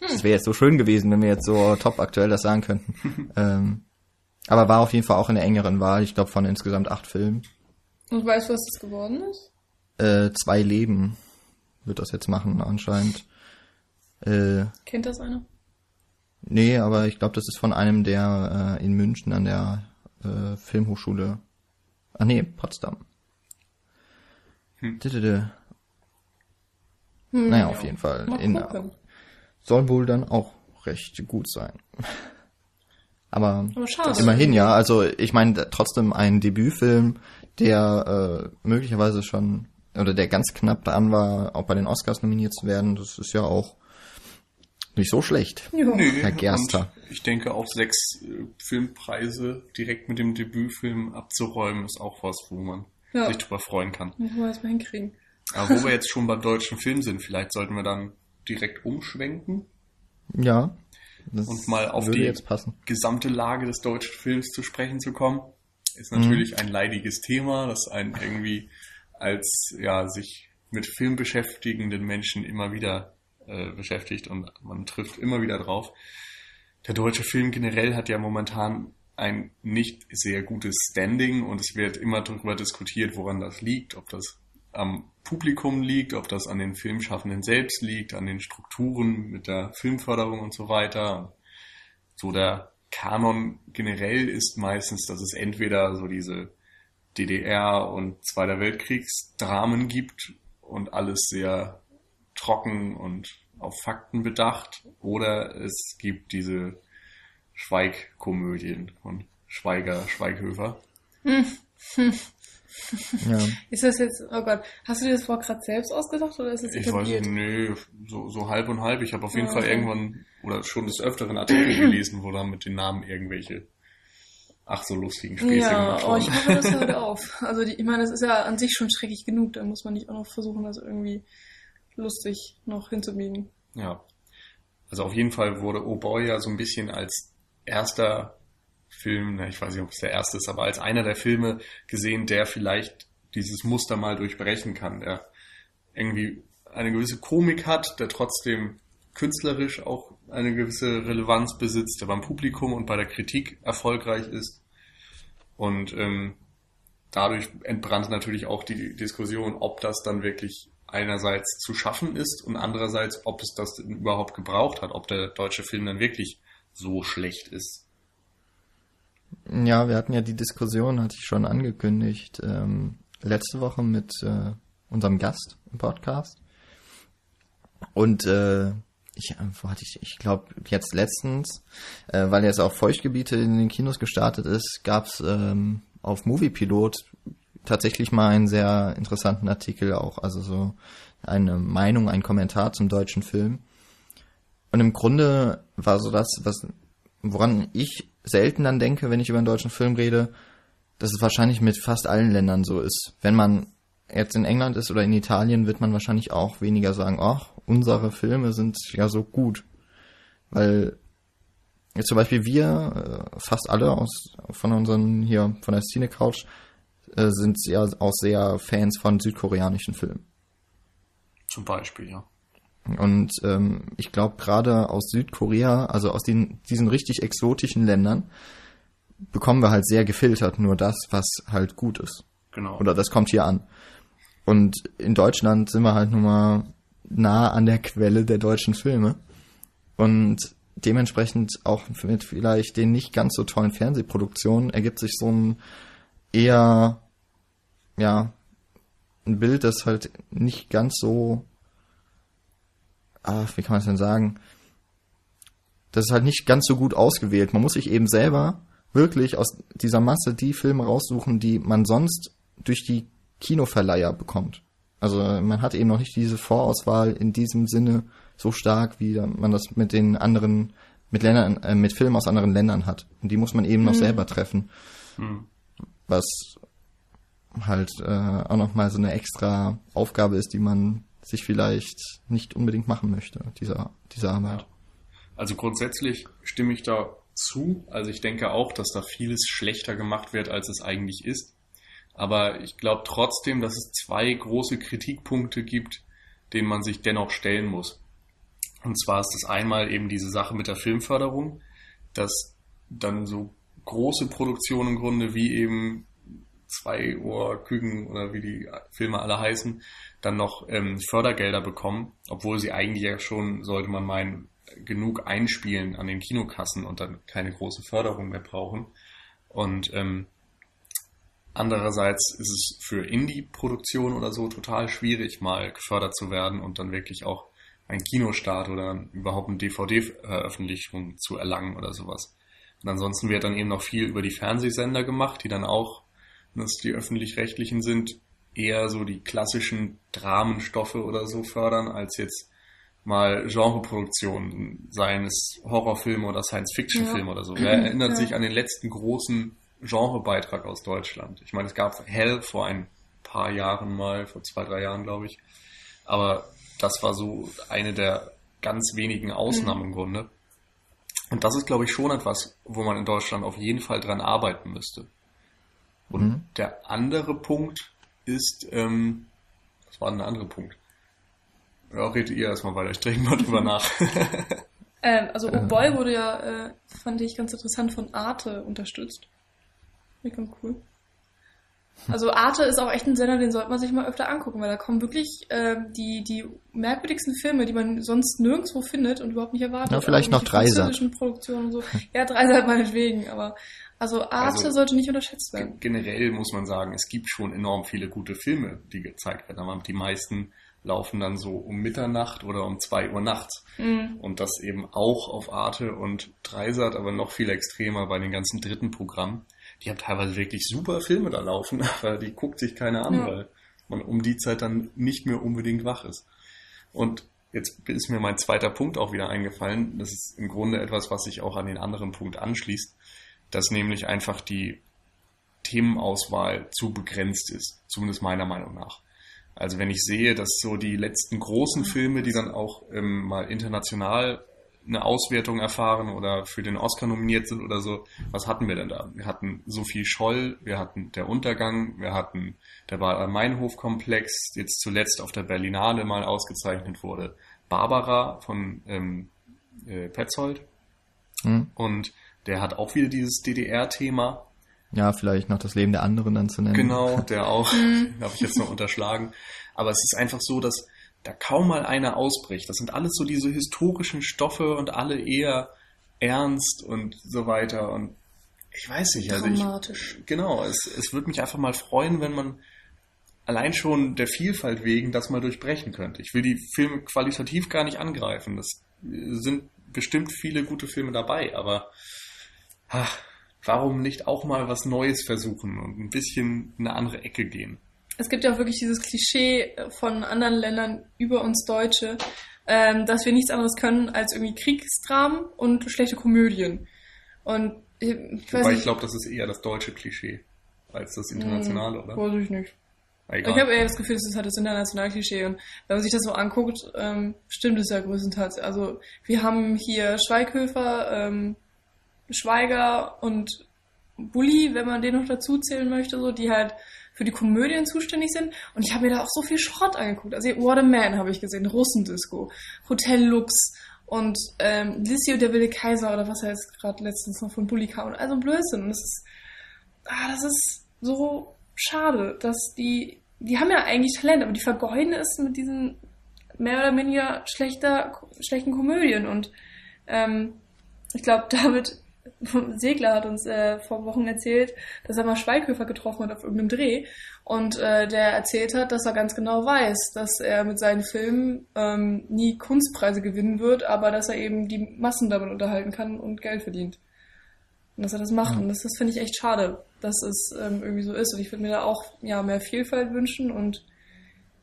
Speaker 2: Das wäre jetzt so schön gewesen, wenn wir jetzt so top aktuell das sagen könnten. ähm, aber war auf jeden Fall auch in der engeren Wahl, ich glaube von insgesamt acht Filmen.
Speaker 1: Und weißt du, was das geworden ist?
Speaker 2: Äh, zwei Leben wird das jetzt machen anscheinend. Äh,
Speaker 1: Kennt das einer?
Speaker 2: Nee, aber ich glaube, das ist von einem, der äh, in München an der äh, Filmhochschule. Ah nee, Potsdam.
Speaker 3: Hm.
Speaker 2: Didede.
Speaker 1: Hm,
Speaker 2: Naja, auf jeden Fall. In. Soll wohl dann auch recht gut sein. Aber,
Speaker 1: schade.
Speaker 2: immerhin ja, also ich meine trotzdem ein Debütfilm, der äh, möglicherweise schon oder der ganz knapp dran war, auch bei den Oscars nominiert zu werden, das ist ja auch nicht so schlecht.
Speaker 1: Ja.
Speaker 2: Herr Gerster.
Speaker 3: Ich denke auch sechs äh, Filmpreise direkt mit dem Debütfilm abzuräumen, ist auch was, wo man
Speaker 1: Ja.
Speaker 3: sich drüber freuen kann.
Speaker 1: Müssen wir erstmal hinkriegen.
Speaker 3: Aber wo wir jetzt schon beim deutschen Film sind, vielleicht sollten wir dann direkt umschwenken
Speaker 2: Ja.
Speaker 3: Und mal auf die gesamte Lage des deutschen Films zu sprechen zu kommen. Ist natürlich ein leidiges Thema, das einen irgendwie als ja sich mit Film beschäftigenden Menschen immer wieder äh, beschäftigt und man trifft immer wieder drauf. Der deutsche Film generell hat ja momentan ein nicht sehr gutes Standing und es wird immer darüber diskutiert, woran das liegt, ob das am Publikum liegt, ob das an den Filmschaffenden selbst liegt, an den Strukturen mit der Filmförderung und so weiter. So der Kanon generell ist meistens, dass es entweder so diese DDR und Zweiter Weltkriegsdramen gibt und alles sehr trocken und auf Fakten bedacht, oder es gibt diese Schweigkomödien von Schweiger, Schweighöfer.
Speaker 2: Ja.
Speaker 1: Ist das jetzt, oh Gott, hast du dir das vor gerade selbst ausgedacht oder ist es
Speaker 3: Ich weiß
Speaker 1: etabliert?
Speaker 3: nicht, nee, so, so halb und halb. Ich habe auf jeden
Speaker 1: Ja,
Speaker 3: Fall
Speaker 1: okay.
Speaker 3: irgendwann oder schon des Öfteren Artikel gelesen, wo dann mit den Namen irgendwelche ach so lustigen Späße
Speaker 1: Ja,
Speaker 3: gemacht
Speaker 1: oh, ich hoffe, das hört auf. Also die, ich meine, das ist ja an sich schon schrecklich genug, da muss man nicht auch noch versuchen, das irgendwie lustig noch hinzubiegen.
Speaker 3: Ja. Also auf jeden Fall wurde Oh Boy ja so ein bisschen als erster Film, na, ich weiß nicht, ob es der erste ist, aber als einer der Filme gesehen, der vielleicht dieses Muster mal durchbrechen kann, der irgendwie eine gewisse Komik hat, der trotzdem künstlerisch auch eine gewisse Relevanz besitzt, der beim Publikum und bei der Kritik erfolgreich ist. Und ähm, dadurch entbrannt natürlich auch die Diskussion, ob das dann wirklich einerseits zu schaffen ist und andererseits, ob es das überhaupt gebraucht hat, ob der deutsche Film dann wirklich so schlecht ist.
Speaker 2: Ja, wir hatten ja die Diskussion, hatte ich schon angekündigt, ähm, letzte Woche mit äh, unserem Gast im Podcast. Und äh, ich, äh, wo hatte ich, ich glaube jetzt letztens, äh, weil jetzt auch Feuchtgebiete in den Kinos gestartet ist, gab's ähm, auf Moviepilot tatsächlich mal einen sehr interessanten Artikel auch, also so eine Meinung, ein Kommentar zum deutschen Film. Und Und im Grunde war so das, was, woran ich selten dann denke, wenn ich über einen deutschen Film rede, dass es wahrscheinlich mit fast allen Ländern so ist. Wenn man jetzt in England ist oder in Italien, wird man wahrscheinlich auch weniger sagen, ach, unsere Filme sind ja so gut. Weil jetzt zum Beispiel wir, äh, fast alle aus von unseren hier von der Cine Couch, äh, sind ja auch sehr Fans von südkoreanischen Filmen.
Speaker 3: Zum Beispiel, ja.
Speaker 2: Und ähm, ich glaube gerade aus Südkorea, also aus den, diesen richtig exotischen Ländern, bekommen wir halt sehr gefiltert nur das, was halt gut ist.
Speaker 3: Genau.
Speaker 2: Oder das kommt hier an. Und in Deutschland sind wir halt nun mal nah an der Quelle der deutschen Filme. Und dementsprechend auch mit vielleicht den nicht ganz so tollen Fernsehproduktionen ergibt sich so ein eher, ja, ein Bild, das halt nicht ganz so, ach, wie kann man es denn sagen? Das ist halt nicht ganz so gut ausgewählt. Man muss sich eben selber wirklich aus dieser Masse die Filme raussuchen, die man sonst durch die Kinoverleiher bekommt. Also man hat eben noch nicht diese Vorauswahl in diesem Sinne so stark, wie man das mit den anderen, mit Ländern, äh, mit Filmen aus anderen Ländern hat. Und die muss man eben noch
Speaker 1: Mhm.
Speaker 2: selber treffen.
Speaker 3: Hm.
Speaker 2: Was halt äh, auch nochmal so eine extra Aufgabe ist, die man sich vielleicht nicht unbedingt machen möchte, dieser, dieser Arbeit.
Speaker 3: Also grundsätzlich stimme ich da zu. Also ich denke auch, dass da vieles schlechter gemacht wird, als es eigentlich ist. Aber ich glaube trotzdem, dass es zwei große Kritikpunkte gibt, denen man sich dennoch stellen muss. Und zwar ist das einmal eben diese Sache mit der Filmförderung, dass dann so große Produktionen im Grunde wie eben zwei Ohr Küken oder wie die Filme alle heißen, dann noch ähm, Fördergelder bekommen, obwohl sie eigentlich ja schon, sollte man meinen, genug einspielen an den Kinokassen und dann keine große Förderung mehr brauchen. Und ähm, andererseits ist es für Indie-Produktionen oder so total schwierig, mal gefördert zu werden und dann wirklich auch einen Kinostart oder überhaupt eine DVD-Veröffentlichung zu erlangen oder sowas. Und ansonsten wird dann eben noch viel über die Fernsehsender gemacht, die dann auch, es die öffentlich-rechtlichen sind, eher so die klassischen Dramenstoffe oder so fördern, als jetzt mal Genreproduktionen, seien es Horrorfilme oder Science-Fiction-Filme
Speaker 1: Ja.
Speaker 3: oder so. Wer erinnert
Speaker 1: Ja.
Speaker 3: sich an den letzten großen Genrebeitrag aus Deutschland? Ich meine, es gab Hell vor ein paar Jahren mal, vor zwei, drei Jahren, glaube ich. Aber das war so eine der ganz wenigen Ausnahmen im Grunde. Und das ist, glaube ich, schon etwas, wo man in Deutschland auf jeden Fall dran arbeiten müsste. Und
Speaker 2: Mhm.
Speaker 3: der andere Punkt ist, ähm, was war denn der andere Punkt? Ja, redet ihr erstmal weiter, ich denke mal drüber nach.
Speaker 1: Ähm, also
Speaker 2: Äh.
Speaker 1: Oh Boy wurde ja, äh, fand ich ganz interessant, von Arte unterstützt. Finde ich ganz cool. Also Arte ist auch echt ein Sender, den sollte man sich mal öfter angucken, weil da kommen wirklich äh, die, die merkwürdigsten Filme, die man sonst nirgendwo findet und überhaupt nicht erwartet.
Speaker 2: Ja, vielleicht noch Dreisat.
Speaker 1: Produktionen und so. Ja, Dreisat meinetwegen, aber also Arte
Speaker 3: Also,
Speaker 1: sollte nicht unterschätzt werden.
Speaker 3: Gen- Generell muss man sagen, es gibt schon enorm viele gute Filme, die gezeigt werden, aber die meisten laufen dann so um Mitternacht oder um zwei Uhr nachts.
Speaker 1: Mhm.
Speaker 3: Und das eben auch auf Arte und Dreisat, aber noch viel extremer bei den ganzen dritten Programmen. Die haben teilweise wirklich super Filme da laufen, aber die guckt sich keiner an,
Speaker 1: Ja.
Speaker 3: weil man um die Zeit dann nicht mehr unbedingt wach ist. Und jetzt ist mir mein zweiter Punkt auch wieder eingefallen. Das ist im Grunde etwas, was sich auch an den anderen Punkt anschließt, dass nämlich einfach die Themenauswahl zu begrenzt ist, zumindest meiner Meinung nach. Also wenn ich sehe, dass so die letzten großen Filme, die dann auch ähm, mal international eine Auswertung erfahren oder für den Oscar nominiert sind oder so, was hatten wir denn da? Wir hatten Sophie Scholl, wir hatten Der Untergang, wir hatten der Bader-Meinhof-Komplex, jetzt zuletzt auf der Berlinale mal ausgezeichnet wurde Barbara von ähm, äh, Petzold
Speaker 2: Hm?
Speaker 3: und der hat auch wieder dieses DDR-Thema
Speaker 2: Ja, vielleicht noch das Leben der anderen dann zu nennen.
Speaker 3: Genau, der auch.
Speaker 1: Mhm.
Speaker 3: Habe ich jetzt noch unterschlagen. Aber es ist einfach so, dass da kaum mal einer ausbricht. Das sind alles so diese historischen Stoffe und alle eher ernst und so weiter. Und ich weiß nicht, also ich,
Speaker 1: Dramatisch.
Speaker 3: genau, es, es würde mich einfach mal freuen, wenn man allein schon der Vielfalt wegen das mal durchbrechen könnte. Ich will die Filme qualitativ gar nicht angreifen. Das sind bestimmt viele gute Filme dabei, aber ach, warum nicht auch mal was Neues versuchen und ein bisschen in eine andere Ecke gehen?
Speaker 1: Es gibt ja auch wirklich dieses Klischee von anderen Ländern über uns Deutsche. ähm, dass wir nichts anderes können als irgendwie Kriegsdramen und schlechte Komödien. Und ich, ich
Speaker 3: Wobei ich glaube, das ist eher das deutsche Klischee als das internationale, oder?
Speaker 1: weiß ich nicht.
Speaker 3: Egal.
Speaker 1: Ich habe eher das Gefühl, es ist halt das internationale Klischee und wenn man sich das so anguckt, ähm, stimmt es ja größtenteils. Also wir haben hier Schweighöfer, ähm, Schweiger und Bully, wenn man den noch dazu zählen möchte, so die halt für die Komödien zuständig sind. Und ich habe mir da auch so viel Schrott angeguckt. Also What a Man habe ich gesehen, Russendisco, Hotel Lux und ähm, Lissy und der wilde Kaiser oder was er jetzt gerade letztens noch von Bully kam. Also Blödsinn. Das ist, ah, das ist so schade, dass die, die haben ja eigentlich Talent, aber die vergeuden es mit diesen mehr oder weniger schlechter, schlechten Komödien. Und ähm, ich glaube, David Segler hat uns äh, vor Wochen erzählt, dass er mal Schweighöfer getroffen hat auf irgendeinem Dreh und äh, der erzählt hat, dass er ganz genau weiß, dass er mit seinen Filmen ähm, nie Kunstpreise gewinnen wird, aber dass er eben die Massen damit unterhalten kann und Geld verdient. Und dass er das macht. Und das, das finde ich echt schade, dass es ähm, irgendwie so ist. Und ich würde mir da auch ja, mehr Vielfalt wünschen und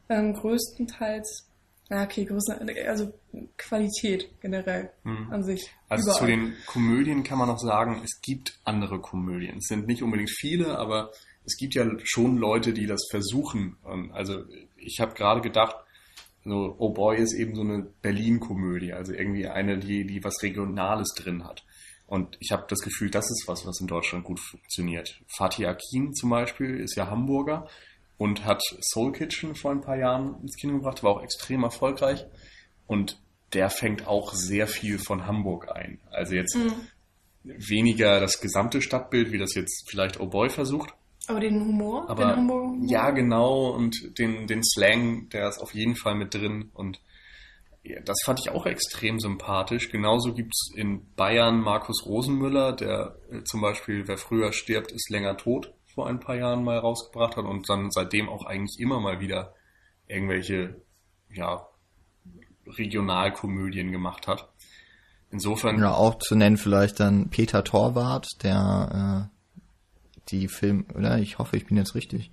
Speaker 1: ähm, größtenteils, okay, größten, also Qualität generell
Speaker 3: Hm.
Speaker 1: an sich.
Speaker 3: Also zu
Speaker 1: überall.
Speaker 3: den Komödien kann man noch sagen, es gibt andere Komödien. Es sind nicht unbedingt viele, aber es gibt ja schon Leute, die das versuchen. Also ich habe gerade gedacht, so Oh Boy ist eben so eine Berlin-Komödie, also irgendwie eine, die, die was Regionales drin hat. Und ich habe das Gefühl, das ist was, was in Deutschland gut funktioniert. Fatih Akin zum Beispiel ist ja Hamburger und hat Soul Kitchen vor ein paar Jahren ins Kino gebracht, war auch extrem erfolgreich. Und der fängt auch sehr viel von Hamburg ein. Also jetzt
Speaker 1: Mhm.
Speaker 3: weniger das gesamte Stadtbild, wie das jetzt vielleicht Oh Boy versucht.
Speaker 1: Aber den Humor,
Speaker 3: Aber
Speaker 1: den Hamburger Humor?
Speaker 3: ja, genau, und den, den Slang, der ist auf jeden Fall mit drin. Und ja, das fand ich auch extrem sympathisch. Genauso gibt's in Bayern Markus Rosenmüller, der äh, zum Beispiel Wer früher stirbt, ist länger tot vor ein paar Jahren mal rausgebracht hat und dann seitdem auch eigentlich immer mal wieder irgendwelche, ja, Regionalkomödien gemacht hat. Insofern,
Speaker 2: Ja, auch zu nennen vielleicht dann Peter Torwart, der äh, die Film, oder? Ich hoffe, ich bin jetzt richtig.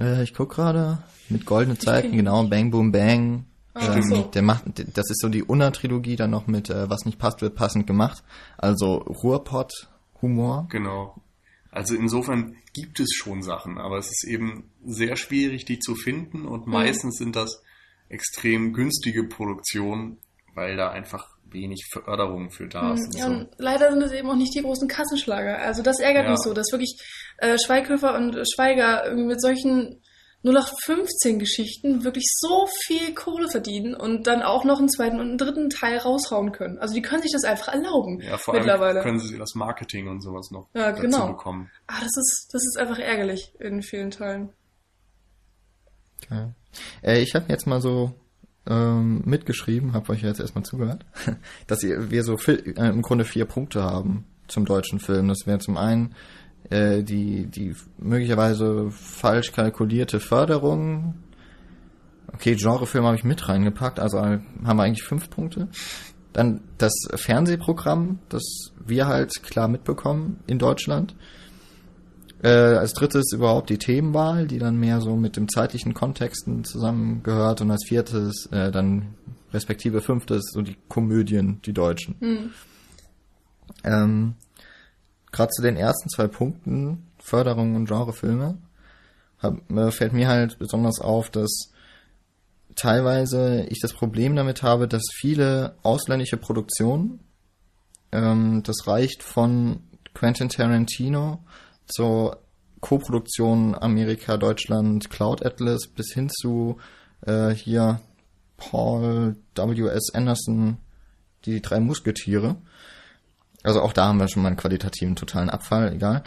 Speaker 2: Äh, ich guck gerade mit goldene Zeiten, genau, Bang Boom Bang.
Speaker 1: Ah,
Speaker 2: Ähm,
Speaker 1: so.
Speaker 2: Der macht, das ist so die Unna-Trilogie dann noch mit äh, Was nicht passt, wird passend gemacht. Also Ruhrpott-Humor.
Speaker 3: Genau. Also insofern gibt es schon Sachen, aber es ist eben sehr schwierig, die zu finden und meistens sind das extrem günstige Produktionen, weil da einfach wenig Förderung für da ist. und
Speaker 1: Ja,
Speaker 3: so.
Speaker 1: und leider sind es eben auch nicht die großen Kassenschlager. Also das ärgert
Speaker 3: Ja.
Speaker 1: mich so, dass wirklich äh, Schweighöfer und Schweiger irgendwie mit solchen 0815 Geschichten wirklich so viel Kohle verdienen und dann auch noch einen zweiten und einen dritten Teil raushauen können. Also die können sich das einfach erlauben
Speaker 3: Ja, vor allem
Speaker 1: mittlerweile.
Speaker 3: können sie das Marketing und sowas noch
Speaker 1: Ja,
Speaker 3: dazu
Speaker 1: genau.
Speaker 3: bekommen.
Speaker 1: ah, das ist das ist einfach ärgerlich in vielen Teilen.
Speaker 2: Okay. Äh, ich habe jetzt mal so ähm, mitgeschrieben, habe euch jetzt erstmal zugehört, dass wir so vi- äh, im Grunde vier Punkte haben zum deutschen Film. Das wäre zum einen äh, die, die möglicherweise falsch kalkulierte Förderung. Okay, Genrefilm habe ich mit reingepackt, also haben wir eigentlich fünf Punkte. Dann das Fernsehprogramm, das wir halt klar mitbekommen in Deutschland. Äh, als drittes überhaupt die Themenwahl, die dann mehr so mit dem zeitlichen Kontexten zusammengehört. Und als viertes äh, dann respektive fünftes so die Komödien, die deutschen.
Speaker 1: Hm.
Speaker 2: Ähm, Gerade zu den ersten zwei Punkten, Förderung und Genrefilme, hab, äh, fällt mir halt besonders auf, dass teilweise ich das Problem damit habe, dass viele ausländische Produktionen, ähm, das reicht von Quentin Tarantino zur Co-Produktion Amerika, Deutschland, Cloud Atlas bis hin zu äh, hier Paul W.S. Anderson, die drei Musketiere. Also auch da haben wir schon mal einen qualitativen totalen Abfall, egal.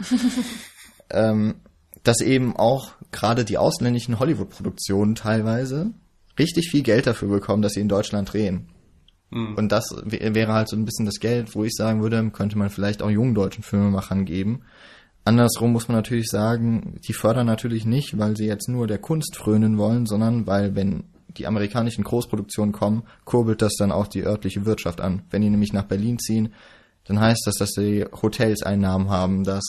Speaker 2: ähm, dass eben auch gerade die ausländischen Hollywood-Produktionen teilweise richtig viel Geld dafür bekommen, dass sie in Deutschland drehen.
Speaker 3: Hm.
Speaker 2: Und das wär- wäre halt so ein bisschen das Geld, wo ich sagen würde, könnte man vielleicht auch jungen deutschen Filmemachern geben. Andersrum muss man natürlich sagen, die fördern natürlich nicht, weil sie jetzt nur der Kunst frönen wollen, sondern weil, wenn die amerikanischen Großproduktionen kommen, kurbelt das dann auch die örtliche Wirtschaft an. Wenn die nämlich nach Berlin ziehen, dann heißt das, dass sie Hotels Einnahmen haben, dass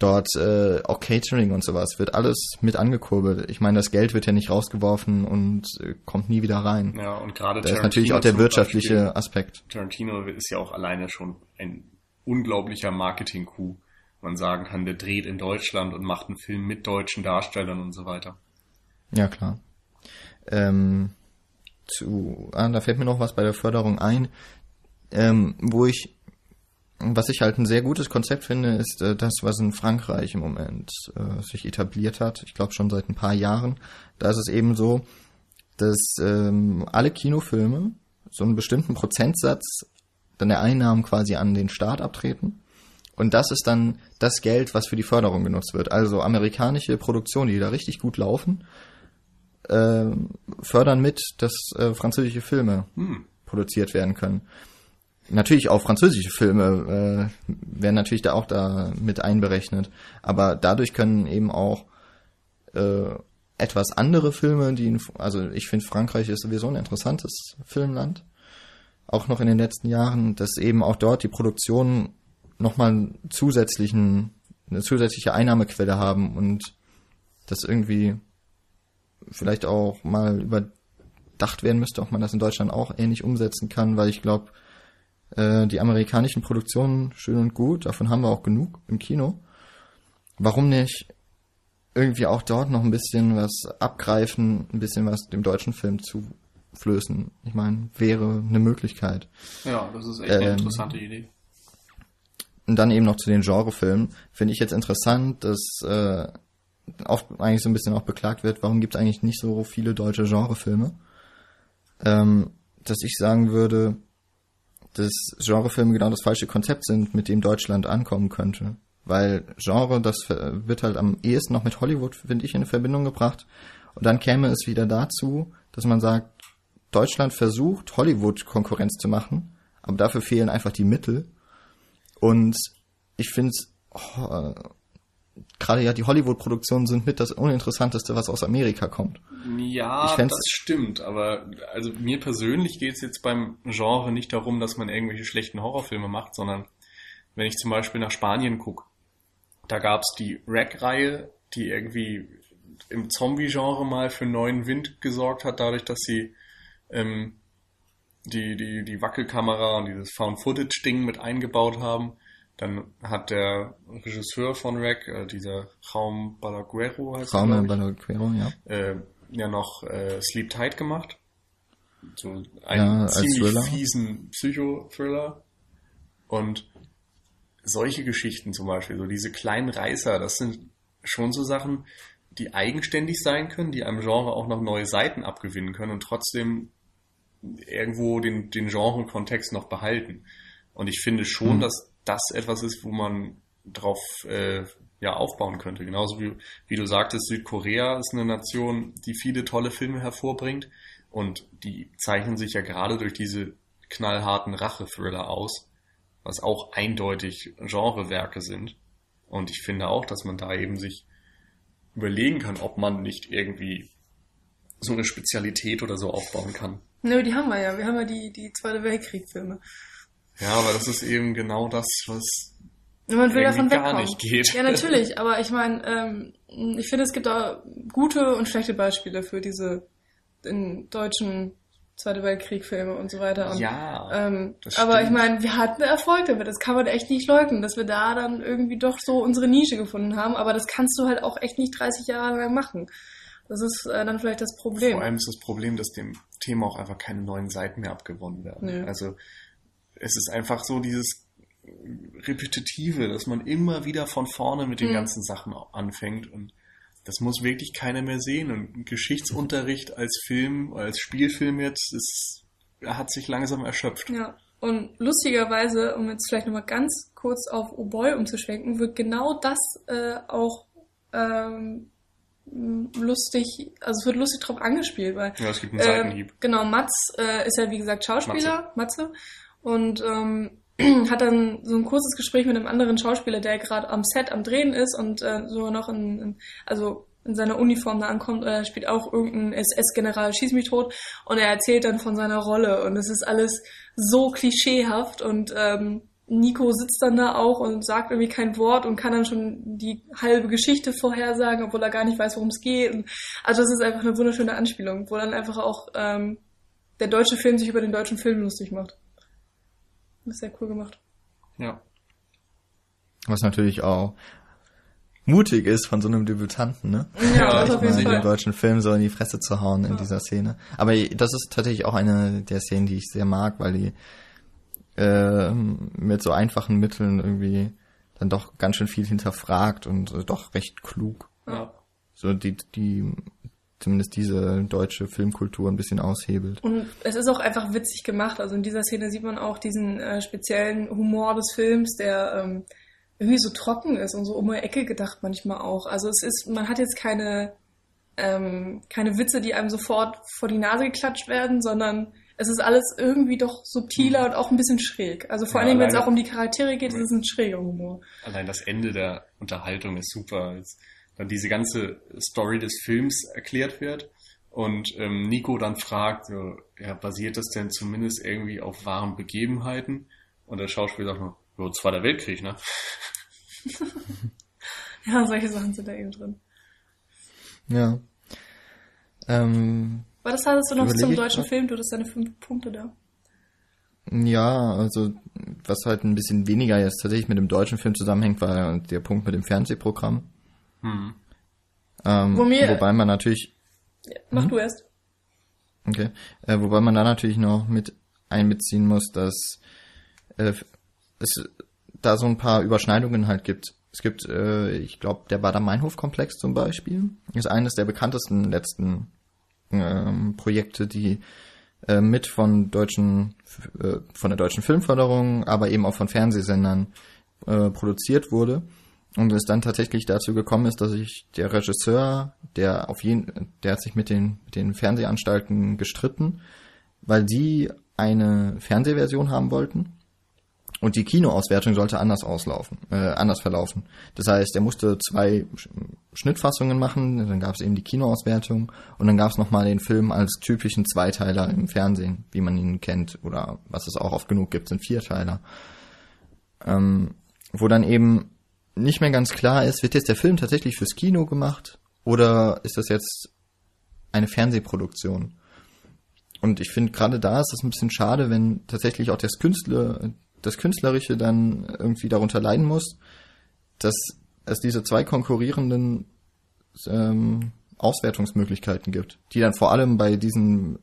Speaker 2: Dort äh, auch Catering und sowas wird alles mit angekurbelt. Ich meine, das Geld wird ja nicht rausgeworfen und äh, kommt nie wieder rein.
Speaker 3: Ja, und gerade
Speaker 2: Da ist natürlich auch der wirtschaftliche
Speaker 3: Beispiel-
Speaker 2: Aspekt.
Speaker 3: Tarantino ist ja auch alleine schon ein unglaublicher Marketing-Coup. Man sagen kann, der dreht in Deutschland und macht einen Film mit deutschen Darstellern und so weiter.
Speaker 2: Ja, klar. Ähm, zu, ah, da fällt mir noch was bei der Förderung ein, ähm, wo ich, was ich halt ein sehr gutes Konzept finde, ist äh, das, was in Frankreich im Moment äh, sich etabliert hat. Ich glaube schon seit ein paar Jahren. Da ist es eben so, dass ähm, alle Kinofilme so einen bestimmten Prozentsatz dann der Einnahmen quasi an den Staat abtreten. Und das ist dann das Geld, was für die Förderung genutzt wird. Also amerikanische Produktionen, die da richtig gut laufen, ähm, fördern mit, dass äh, französische Filme
Speaker 3: Hm.
Speaker 2: produziert werden können. Natürlich auch französische Filme äh, werden natürlich da auch da mit einberechnet, aber dadurch können eben auch äh, etwas andere Filme, die in, also ich finde Frankreich ist sowieso ein interessantes Filmland, auch noch in den letzten Jahren, dass eben auch dort die Produktionen nochmal einen zusätzlichen eine zusätzliche Einnahmequelle haben und das irgendwie vielleicht auch mal überdacht werden müsste, ob man das in Deutschland auch ähnlich umsetzen kann, weil ich glaube, äh, die amerikanischen Produktionen schön und gut, davon haben wir auch genug im Kino. Warum nicht irgendwie auch dort noch ein bisschen was abgreifen, ein bisschen was dem deutschen Film zuflößen? Ich meine, wäre eine Möglichkeit.
Speaker 3: Ja, das ist echt eine
Speaker 2: Ähm,
Speaker 3: interessante Idee.
Speaker 2: Und dann eben noch zu den Genrefilmen. Finde ich jetzt interessant, dass äh, oft eigentlich so ein bisschen auch beklagt wird, warum gibt es eigentlich nicht so viele deutsche Genrefilme. Ähm, dass ich sagen würde, dass Genrefilme genau das falsche Konzept sind, mit dem Deutschland ankommen könnte. Weil Genre, das wird halt am ehesten noch mit Hollywood, finde ich, in Verbindung gebracht. Und dann käme es wieder dazu, dass man sagt, Deutschland versucht, Hollywood Konkurrenz zu machen, aber dafür fehlen einfach die Mittel. Und ich finde äh, gerade ja die Hollywood-Produktionen sind mit das Uninteressanteste, was aus Amerika kommt.
Speaker 3: Ja, das stimmt, aber also mir persönlich geht es jetzt beim Genre nicht darum, dass man irgendwelche schlechten Horrorfilme macht, sondern wenn ich zum Beispiel nach Spanien gucke, da gab es die Rack-Reihe, die irgendwie im Zombie-Genre mal für neuen Wind gesorgt hat, dadurch, dass sie ähm, die, die, die Wackelkamera und dieses Found-Footage-Ding mit eingebaut haben. Dann hat der Regisseur von Rack, äh, dieser Raum Balaguero heißt er, glaub ich,
Speaker 2: Balaguero, ja.
Speaker 3: äh, ja noch äh, Sleep Tight gemacht. So einen
Speaker 2: Ja,
Speaker 3: ziemlich
Speaker 2: Thriller.
Speaker 3: fiesen Psychothriller. Und solche Geschichten zum Beispiel, so diese kleinen Reißer, das sind schon so Sachen, die eigenständig sein können, die einem Genre auch noch neue Seiten abgewinnen können und trotzdem irgendwo den, den Genre-Kontext noch behalten. Und ich finde schon,
Speaker 2: Mhm.
Speaker 3: dass das etwas ist, wo man drauf äh, ja, aufbauen könnte. Genauso wie, wie du sagtest, Südkorea ist eine Nation, die viele tolle Filme hervorbringt und die zeichnen sich ja gerade durch diese knallharten Rache-Thriller aus, was auch eindeutig Genrewerke sind. Und ich finde auch, dass man da eben sich überlegen kann, ob man nicht irgendwie so eine Spezialität oder so aufbauen kann.
Speaker 1: Nö, die haben wir ja. Wir haben ja die, die Zweite Weltkrieg-Filme.
Speaker 3: Ja, aber das ist eben genau das, was
Speaker 1: man will davon
Speaker 3: gar nicht geht.
Speaker 1: Ja, natürlich. Aber ich meine, ähm, ich finde, es gibt auch gute und schlechte Beispiele für diese in deutschen Zweite Weltkrieg-Filme und so weiter. Und,
Speaker 3: ja,
Speaker 1: ähm, aber ich meine, wir hatten Erfolg damit. Das kann man echt nicht leugnen, dass wir da dann irgendwie doch so unsere Nische gefunden haben. Aber das kannst du halt auch echt nicht 30 Jahre lang machen. Das ist äh, dann vielleicht das Problem.
Speaker 3: vor allem ist das Problem, dass dem Thema auch einfach keine neuen Seiten mehr abgewonnen werden.
Speaker 1: Nee.
Speaker 3: Also es ist einfach so dieses Repetitive, dass man immer wieder von vorne mit den
Speaker 1: Hm.
Speaker 3: ganzen Sachen anfängt und das muss wirklich keiner mehr sehen. Und Geschichtsunterricht als Film, als Spielfilm jetzt, ist, hat sich langsam erschöpft.
Speaker 1: Ja, und lustigerweise, um jetzt vielleicht nochmal ganz kurz auf Oh Boy umzuschwenken, wird genau das äh, auch ähm, lustig, also es wird lustig drauf angespielt, weil
Speaker 3: Ja, es gibt einen
Speaker 1: äh,
Speaker 3: Seitenhieb.
Speaker 1: genau, Mats äh, ist ja wie gesagt Schauspieler, Matze, und ähm, hat dann so ein kurzes Gespräch mit einem anderen Schauspieler, der gerade am Set am Drehen ist und äh, so noch in, in also in seiner Uniform da ankommt, und er spielt auch irgendeinen SS-General, schieß mich tot, und er erzählt dann von seiner Rolle und es ist alles so klischeehaft und ähm, Nico sitzt dann da auch und sagt irgendwie kein Wort und kann dann schon die halbe Geschichte vorhersagen, obwohl er gar nicht weiß, worum es geht. Und also das ist einfach eine wunderschöne Anspielung, wo dann einfach auch ähm, der deutsche Film sich über den deutschen Film lustig macht. Ist sehr cool gemacht.
Speaker 3: Ja.
Speaker 2: Was natürlich auch mutig ist von so einem Debütanten, ne?
Speaker 1: Ja, auf jeden
Speaker 2: meine, den
Speaker 1: Fall.
Speaker 2: deutschen Film so in die Fresse zu hauen in
Speaker 1: Ja.
Speaker 2: dieser Szene. Aber das ist tatsächlich auch eine der Szenen, die ich sehr mag, weil die ähm, mit so einfachen Mitteln irgendwie dann doch ganz schön viel hinterfragt und äh, doch recht klug.
Speaker 3: ja.
Speaker 2: So die, die zumindest diese deutsche Filmkultur ein bisschen aushebelt.
Speaker 1: Und es ist auch einfach witzig gemacht. Also in dieser Szene sieht man auch diesen äh, speziellen Humor des Films, der ähm, irgendwie so trocken ist und so um die Ecke gedacht manchmal auch. Also es ist, man hat jetzt keine, ähm, keine Witze, die einem sofort vor die Nase geklatscht werden, sondern es ist alles irgendwie doch subtiler und auch ein bisschen schräg. Also vor
Speaker 3: Ja,
Speaker 1: allem, wenn es auch um die Charaktere geht, ist es ein schräger Humor.
Speaker 3: Allein das Ende der Unterhaltung ist super, als dann diese ganze Story des Films erklärt wird und ähm, Nico dann fragt, so, ja, basiert das denn zumindest irgendwie auf wahren Begebenheiten? Und der Schauspieler sagt nur, jo, Zweiter Weltkrieg, ne?
Speaker 1: Ja, solche Sachen sind da eben drin.
Speaker 2: Ja. Ähm,
Speaker 1: Aber das hattest du noch zum deutschen
Speaker 2: grad.
Speaker 1: Film, du hattest deine fünf Punkte da.
Speaker 2: Ja, also was halt ein bisschen weniger jetzt tatsächlich mit dem deutschen Film zusammenhängt, war der Punkt mit dem Fernsehprogramm.
Speaker 3: Hm.
Speaker 2: Ähm,
Speaker 1: Wo mir-
Speaker 2: wobei man natürlich,
Speaker 1: Ja, mach du erst.
Speaker 2: okay, äh, wobei man da natürlich noch mit einbeziehen muss, dass äh, es da so ein paar Überschneidungen halt gibt. Es gibt, äh, ich glaube, der Bader-Meinhof-Komplex zum Beispiel, ist eines der bekanntesten letzten ähm, Projekte, die äh, mit von deutschen, äh, von der deutschen Filmförderung, aber eben auch von Fernsehsendern äh, produziert wurde. Und es dann tatsächlich dazu gekommen ist, dass sich der Regisseur, der auf jeden, der hat sich mit den, mit den Fernsehanstalten gestritten, weil die eine Fernsehversion haben wollten. Und die Kinoauswertung sollte anders auslaufen, äh, anders verlaufen. Das heißt, er musste zwei Sch- Schnittfassungen machen, dann gab es eben die Kinoauswertung und dann gab es nochmal den Film als typischen Zweiteiler im Fernsehen, wie man ihn kennt, oder was es auch oft genug gibt, sind Vierteiler. Ähm, wo dann eben nicht mehr ganz klar ist, wird jetzt der Film tatsächlich fürs Kino gemacht oder ist das jetzt eine Fernsehproduktion? Und ich finde gerade da ist es ein bisschen schade, wenn tatsächlich auch das Künstler, das Künstlerische dann irgendwie darunter leiden muss, dass es diese zwei konkurrierenden ähm, Auswertungsmöglichkeiten gibt, die dann vor allem bei diesen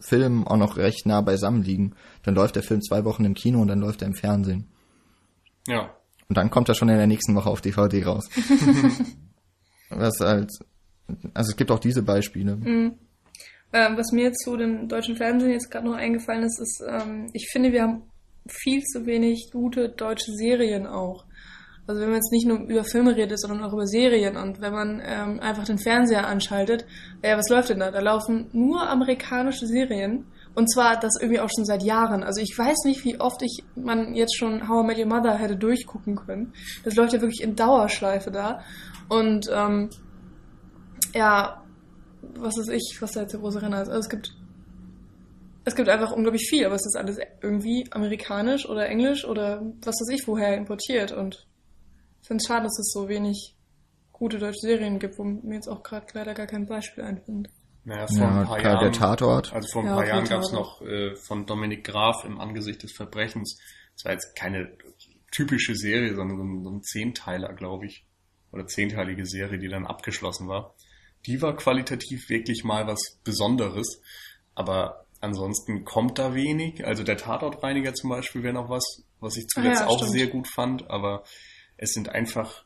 Speaker 2: Filmen auch noch recht nah beisammen liegen. Dann läuft der Film zwei Wochen im Kino und dann läuft er im Fernsehen.
Speaker 3: Ja.
Speaker 2: Und dann kommt er schon in der nächsten Woche auf DVD raus. Was halt, also es gibt auch diese Beispiele.
Speaker 1: Mhm. Ähm, was mir zu dem deutschen Fernsehen jetzt gerade noch eingefallen ist, ist, ähm, ich finde, wir haben viel zu wenig gute deutsche Serien auch. Also wenn man jetzt nicht nur über Filme redet, sondern auch über Serien und wenn man ähm, einfach den Fernseher anschaltet, ja, was läuft denn da? Da laufen nur amerikanische Serien und zwar das irgendwie auch schon seit Jahren. Also ich weiß nicht, wie oft ich man jetzt schon How I Met Your Mother hätte durchgucken können. Das läuft ja wirklich in Dauerschleife da und ähm, ja, was ist ich, was da jetzt der große Renner ist. Also es gibt, es gibt einfach unglaublich viel, aber es ist alles irgendwie amerikanisch oder englisch oder was weiß ich woher importiert und ich finde es schade, dass es so wenig gute deutsche Serien gibt, wo mir jetzt auch gerade leider gar kein Beispiel einfällt.
Speaker 3: Naja, vor
Speaker 2: Ja,
Speaker 3: ein paar
Speaker 2: klar,
Speaker 3: Jahren.
Speaker 2: der Tatort.
Speaker 3: Also vor ein
Speaker 1: Ja,
Speaker 3: paar Jahren gab es noch äh, von Dominik Graf im Angesicht des Verbrechens. Das war jetzt keine typische Serie, sondern so ein, so ein Zehnteiler, glaube ich. Oder zehnteilige Serie, die dann abgeschlossen war. Die war qualitativ wirklich mal was Besonderes. Aber ansonsten kommt da wenig. Also der Tatortreiniger zum Beispiel wäre noch was, was ich zuletzt
Speaker 1: Ah ja,
Speaker 3: auch
Speaker 1: stimmt.
Speaker 3: sehr gut fand. Aber es sind einfach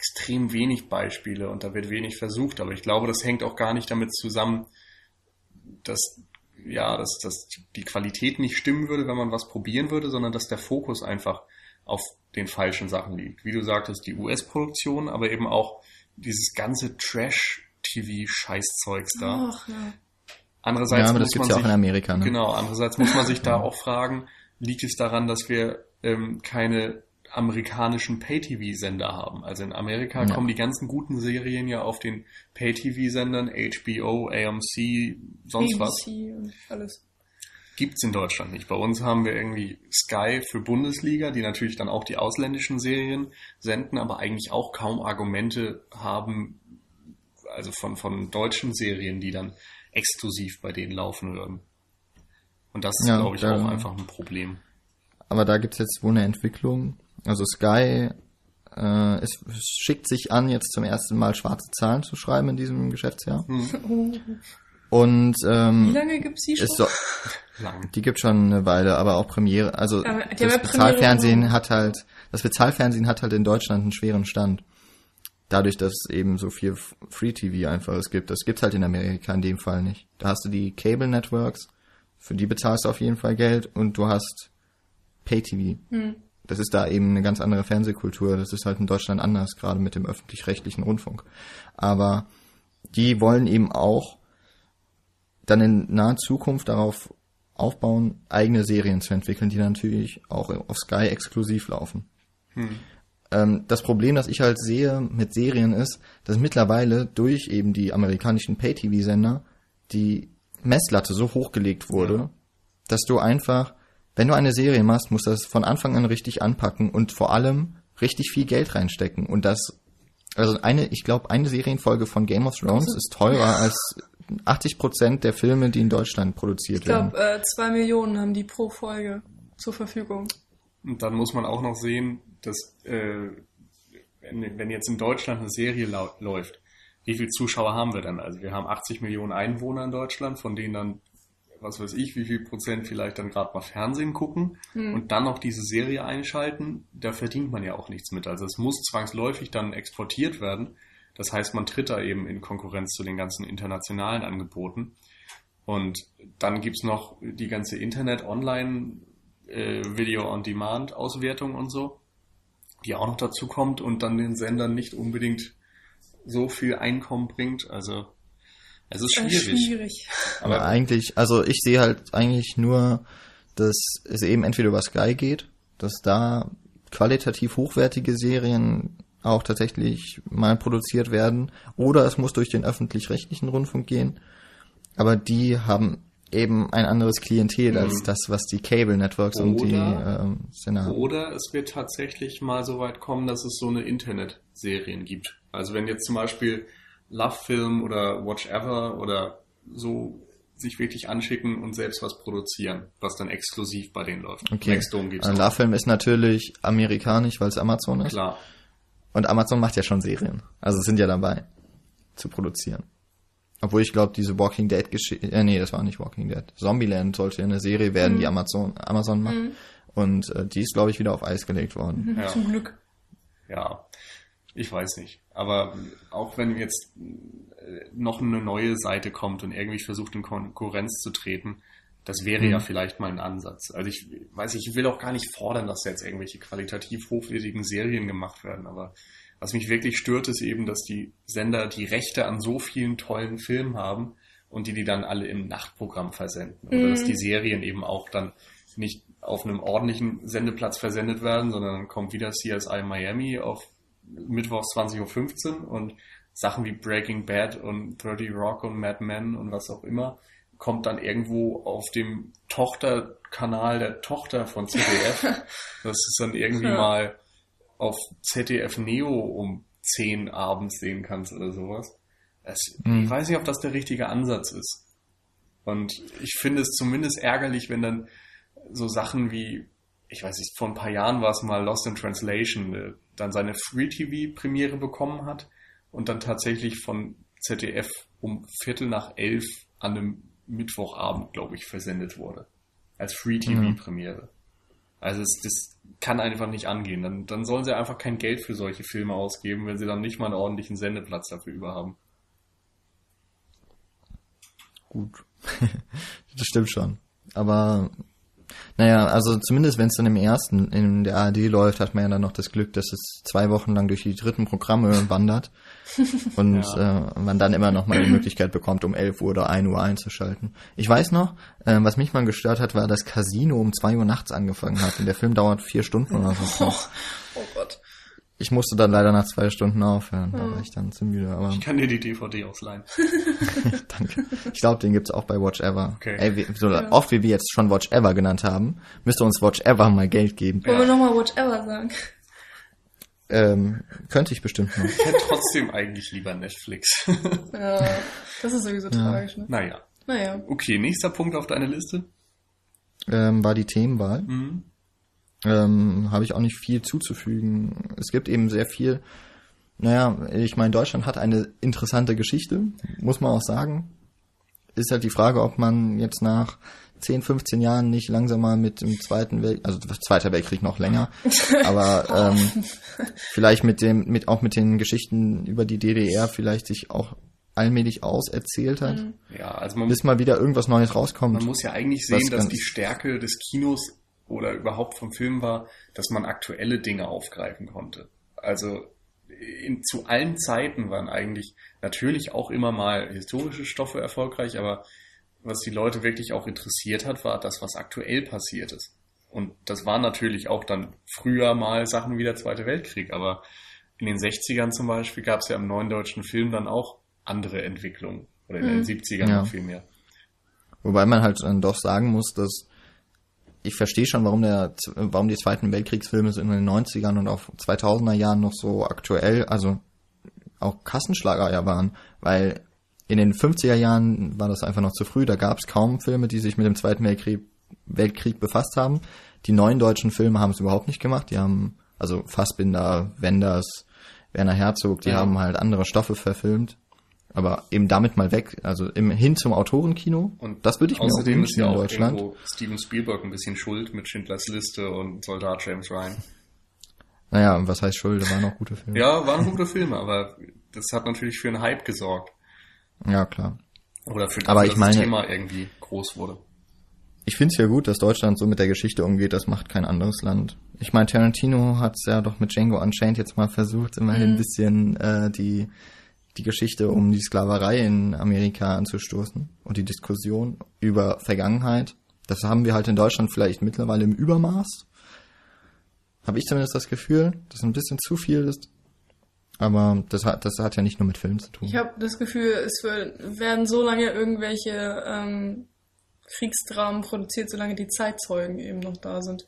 Speaker 3: extrem wenig Beispiele und da wird wenig versucht. Aber ich glaube, das hängt auch gar nicht damit zusammen, dass ja, dass, dass die Qualität nicht stimmen würde, wenn man was probieren würde, sondern dass der Fokus einfach auf den falschen Sachen liegt. Wie du sagtest, die US-Produktion, aber eben auch dieses ganze Trash-TV-Scheißzeugs da.
Speaker 1: Ach ja.
Speaker 3: Andererseits
Speaker 2: Ja, aber das
Speaker 3: man
Speaker 2: ja auch
Speaker 3: sich,
Speaker 2: in Amerika, ne?
Speaker 3: Genau, andererseits muss man sich da auch fragen, liegt es daran, dass wir ähm, keine amerikanischen Pay-TV-Sender haben? Also in Amerika
Speaker 2: Ja.
Speaker 3: kommen die ganzen guten Serien ja auf den Pay-TV-Sendern, HBO, AMC, sonst was.
Speaker 1: ABC und alles.
Speaker 3: gibt's in Deutschland nicht. Bei uns haben wir irgendwie Sky für Bundesliga, die natürlich dann auch die ausländischen Serien senden, aber eigentlich auch kaum Argumente haben, also von, von deutschen Serien, die dann exklusiv bei denen laufen würden. Und das ist,
Speaker 2: Ja,
Speaker 3: glaube ich,
Speaker 2: da-
Speaker 3: auch einfach ein Problem.
Speaker 2: Aber da gibt's jetzt wohl eine Entwicklung. Also Sky äh, es schickt sich an, jetzt zum ersten Mal schwarze Zahlen zu schreiben in diesem Geschäftsjahr.
Speaker 1: Oh.
Speaker 2: Und
Speaker 1: Wie
Speaker 2: ähm,
Speaker 1: lange gibt's die schon?
Speaker 2: so,
Speaker 3: Lang.
Speaker 2: die gibt schon eine Weile, aber auch Premiere. Also
Speaker 1: Aber
Speaker 2: das Bezahlfernsehen
Speaker 1: Premiere
Speaker 2: hat halt, das Bezahlfernsehen hat halt in Deutschland einen schweren Stand. Dadurch, dass es eben so viel Free TV einfach es gibt. Das gibt's halt in Amerika in dem Fall nicht. Da hast du die Cable Networks, für die bezahlst du auf jeden Fall Geld und du hast Pay TV.
Speaker 1: Hm.
Speaker 2: Das ist da eben eine ganz andere Fernsehkultur. Das ist halt in Deutschland anders, gerade mit dem öffentlich-rechtlichen Rundfunk. Aber die wollen eben auch dann in naher Zukunft darauf aufbauen, eigene Serien zu entwickeln, die natürlich auch auf Sky exklusiv laufen. Ähm, das Problem, das ich halt sehe mit Serien ist, dass mittlerweile durch eben die amerikanischen Pay-TV-Sender die Messlatte so hochgelegt wurde, dass du einfach, wenn du eine Serie machst, musst du das von Anfang an richtig anpacken und vor allem richtig viel Geld reinstecken. Und das, also eine, ich glaube, eine Serienfolge von Game of Thrones ist teurer als 80 Prozent der Filme, die in Deutschland produziert
Speaker 1: Ich
Speaker 2: werden.
Speaker 1: glaube, äh, zwei Millionen haben die pro Folge zur Verfügung.
Speaker 3: Und dann muss man auch noch sehen, dass äh, wenn, wenn jetzt in Deutschland eine Serie läuft, wie viele Zuschauer haben wir dann? Also wir haben 80 Millionen Einwohner in Deutschland, von denen dann, was weiß ich, wie viel Prozent vielleicht dann gerade mal Fernsehen gucken und dann noch diese Serie einschalten, da verdient man ja auch nichts mit. Also es muss zwangsläufig dann exportiert werden. Das heißt, man tritt da eben in Konkurrenz zu den ganzen internationalen Angeboten. Und dann gibt's noch die ganze Internet-Online- äh, und so, die auch noch dazu kommt und dann den Sendern nicht unbedingt so viel Einkommen bringt. Also es ist
Speaker 1: Äh,
Speaker 3: schwierig.
Speaker 1: schwierig.
Speaker 2: Aber
Speaker 3: Aber
Speaker 2: eigentlich, also ich sehe halt eigentlich nur, dass es eben entweder über Sky geht, dass da qualitativ hochwertige Serien auch tatsächlich mal produziert werden, oder es muss durch den öffentlich-rechtlichen Rundfunk gehen. Aber die haben eben ein anderes Klientel als das, was die Cable Networks und die
Speaker 3: Oder-
Speaker 2: ähm, Sender haben.
Speaker 3: Oder es wird tatsächlich mal so weit kommen, dass es so eine Internetserien gibt. Also wenn jetzt zum Beispiel Love Film oder Watch Ever oder so sich wirklich anschicken und selbst was produzieren, was dann exklusiv bei denen läuft.
Speaker 2: Okay.
Speaker 3: Maxdome gibt's
Speaker 2: Äh,
Speaker 3: auch.
Speaker 2: Love Film ist natürlich amerikanisch, weil es Amazon ist.
Speaker 3: Klar.
Speaker 2: Und Amazon macht ja schon Serien. Also sind ja dabei zu produzieren. Obwohl ich glaube, diese Walking Dead Geschichte, äh, nee, das war nicht Walking Dead. Zombieland sollte ja eine Serie werden, die Amazon Amazon macht. Und äh, die ist glaube ich wieder auf Eis gelegt worden.
Speaker 3: Ja.
Speaker 1: Zum Glück.
Speaker 3: Ja, ich weiß nicht. Aber auch wenn jetzt äh, noch eine neue Seite kommt und irgendwie versucht, in Konkurrenz zu treten, das wäre ja vielleicht mal ein Ansatz. Also ich weiß, ich will auch gar nicht fordern, dass jetzt irgendwelche qualitativ hochwertigen Serien gemacht werden, aber was mich wirklich stört, ist eben, dass die Sender die Rechte an so vielen tollen Filmen haben und die die dann alle im Nachtprogramm versenden. Oder dass die Serien eben auch dann nicht auf einem ordentlichen Sendeplatz versendet werden, sondern dann kommt wieder CSI Miami auf Mittwochs 20.15 Uhr und Sachen wie Breaking Bad und 30 Rock und Mad Men und was auch immer kommt dann irgendwo auf dem Tochterkanal der Tochter von ZDF. das ist dann irgendwie
Speaker 1: Ja.
Speaker 3: mal auf ZDF Neo um 10 abends sehen kannst oder sowas. Das, Ich weiß nicht, ob das der richtige Ansatz ist. Und ich finde es zumindest ärgerlich, wenn dann so Sachen wie, ich weiß nicht, vor ein paar Jahren war es mal Lost in Translation, äh, dann seine Free-TV-Premiere bekommen hat und dann tatsächlich von ZDF um Viertel nach elf an einem Mittwochabend, glaube ich, versendet wurde. Als Free-TV-Premiere. Also es, das kann einfach nicht angehen. Dann, dann sollen sie einfach kein Geld für solche Filme ausgeben, wenn sie dann nicht mal einen ordentlichen Sendeplatz dafür überhaben.
Speaker 2: Gut. das stimmt schon. Aber naja, also zumindest wenn es dann im ersten in der ARD läuft, hat man ja dann noch das Glück, dass es zwei Wochen lang durch die dritten Programme wandert und äh, man dann immer noch mal die Möglichkeit bekommt, um 11 Uhr oder 1 Uhr einzuschalten. Ich weiß noch, äh, was mich mal gestört hat, war, dass Casino um 2 Uhr nachts angefangen hat und der Film dauert vier Stunden oder so.
Speaker 1: Oh Gott.
Speaker 2: Ich musste dann leider nach zwei Stunden aufhören, da war ich dann zu müde, aber
Speaker 3: Ich kann dir die DVD ausleihen.
Speaker 2: danke. Ich glaube, den gibt's auch bei Watch Ever.
Speaker 3: Okay.
Speaker 2: Ey, wie, so oft wie wir jetzt schon Watch Ever genannt haben, müsste uns Watch Ever mal Geld geben.
Speaker 1: Wollen wir nochmal Watch Ever sagen?
Speaker 2: Ähm, könnte ich bestimmt noch.
Speaker 3: Ich hätte trotzdem eigentlich lieber Netflix.
Speaker 1: Ja, das ist sowieso tragisch, ne?
Speaker 3: naja.
Speaker 1: Naja.
Speaker 3: Okay, nächster Punkt auf deiner Liste.
Speaker 2: ähm, war die Themenwahl.
Speaker 3: Mhm.
Speaker 2: Ähm, habe ich auch nicht viel zuzufügen. Es gibt eben sehr viel. Naja, ich meine, Deutschland hat eine interessante Geschichte, muss man auch sagen. Ist halt die Frage, ob man jetzt nach 10, 15 Jahren nicht langsam mal mit dem Zweiten Weltkrieg, also Zweiter Weltkrieg noch länger, aber ähm, vielleicht mit dem, mit auch mit den Geschichten über die DDR vielleicht sich auch allmählich auserzählt hat,
Speaker 3: Ja, also man,
Speaker 2: bis mal wieder irgendwas Neues rauskommt.
Speaker 3: man muss ja eigentlich sehen, dass die Stärke des Kinos oder überhaupt vom Film war, dass man aktuelle Dinge aufgreifen konnte. Also in, zu allen Zeiten waren eigentlich natürlich auch immer mal historische Stoffe erfolgreich, aber was die Leute wirklich auch interessiert hat, war das, was aktuell passiert ist. Und das waren natürlich auch dann früher mal Sachen wie der Zweite Weltkrieg, aber in den 60ern zum Beispiel gab es ja im neuen deutschen Film dann auch andere Entwicklungen. Oder in den 70ern
Speaker 2: Ja.
Speaker 3: noch viel mehr.
Speaker 2: Wobei man halt dann doch sagen muss, dass ich verstehe schon, warum der, warum die Zweiten Weltkriegsfilme so in den 90ern und auch 2000er Jahren noch so aktuell, also auch Kassenschlager ja waren, weil in den 50er Jahren war das einfach noch zu früh, da gab es kaum Filme, die sich mit dem Zweiten Weltkrieg, Weltkrieg befasst haben. Die neuen deutschen Filme haben es überhaupt nicht gemacht, die haben, also Fassbinder, Wenders, Werner Herzog, die
Speaker 3: Ja.
Speaker 2: haben halt andere Stoffe verfilmt. Aber eben damit mal weg, also im, hin zum Autorenkino.
Speaker 3: Und
Speaker 2: das würde ich mir auch
Speaker 3: außerdem ist
Speaker 2: wünschen
Speaker 3: ja
Speaker 2: in
Speaker 3: auch
Speaker 2: Deutschland.
Speaker 3: irgendwo Steven Spielberg ein bisschen schuld mit Schindlers Liste und Soldat James Ryan.
Speaker 2: Naja, und was heißt Schuld? Waren auch gute Filme.
Speaker 3: Ja, waren gute Filme, aber das hat natürlich für einen Hype gesorgt.
Speaker 2: Ja, klar.
Speaker 3: Oder für
Speaker 2: Aber
Speaker 3: dafür,
Speaker 2: ich
Speaker 3: dass
Speaker 2: meine-
Speaker 3: das Thema irgendwie groß wurde.
Speaker 2: Ich finde es ja gut, dass Deutschland so mit der Geschichte umgeht, das macht kein anderes Land. Ich meine, Tarantino hat es ja doch mit Django Unchained jetzt mal versucht, immerhin ein bisschen äh, die, die Geschichte um die Sklaverei in Amerika anzustoßen und die Diskussion über Vergangenheit. Das haben wir halt in Deutschland vielleicht mittlerweile im Übermaß. Habe ich zumindest das Gefühl, dass ein bisschen zu viel ist. Aber das hat, das hat ja nicht nur mit Filmen zu tun.
Speaker 1: Ich habe das Gefühl, es werden so lange irgendwelche ähm, Kriegsdramen produziert, solange die Zeitzeugen eben noch da sind.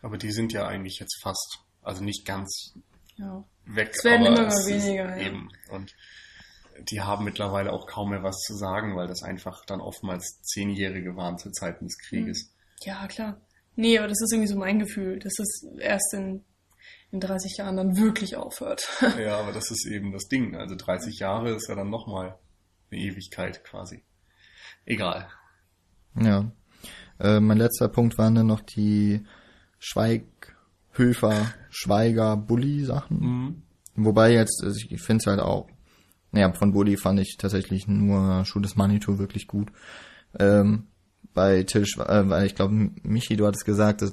Speaker 3: Aber die sind ja eigentlich jetzt fast, also nicht ganz
Speaker 1: Ja.
Speaker 3: Weg.
Speaker 1: Es werden
Speaker 3: aber
Speaker 1: immer
Speaker 3: es ist
Speaker 1: weniger, ja.
Speaker 3: Eben. Und die haben mittlerweile auch kaum mehr was zu sagen, weil das einfach dann oftmals Zehnjährige waren zu Zeiten des Krieges.
Speaker 1: Ja, klar. Nee, aber das ist irgendwie so mein Gefühl, dass es erst in, in 30 Jahren dann wirklich aufhört.
Speaker 3: Ja, aber das ist eben das Ding. Also 30 Jahre ist ja dann nochmal eine Ewigkeit quasi. Egal.
Speaker 2: Ja. Äh, mein letzter Punkt waren dann noch die Schweighöfer, Schweiger, Bulli-Sachen.
Speaker 3: Mhm.
Speaker 2: Wobei jetzt, also ich finde es halt auch, naja, von Bulli fand ich tatsächlich nur Schuh des Manitou wirklich gut. Ähm, bei Till, Schwe- äh, weil ich glaube, Michi, du hattest gesagt, dass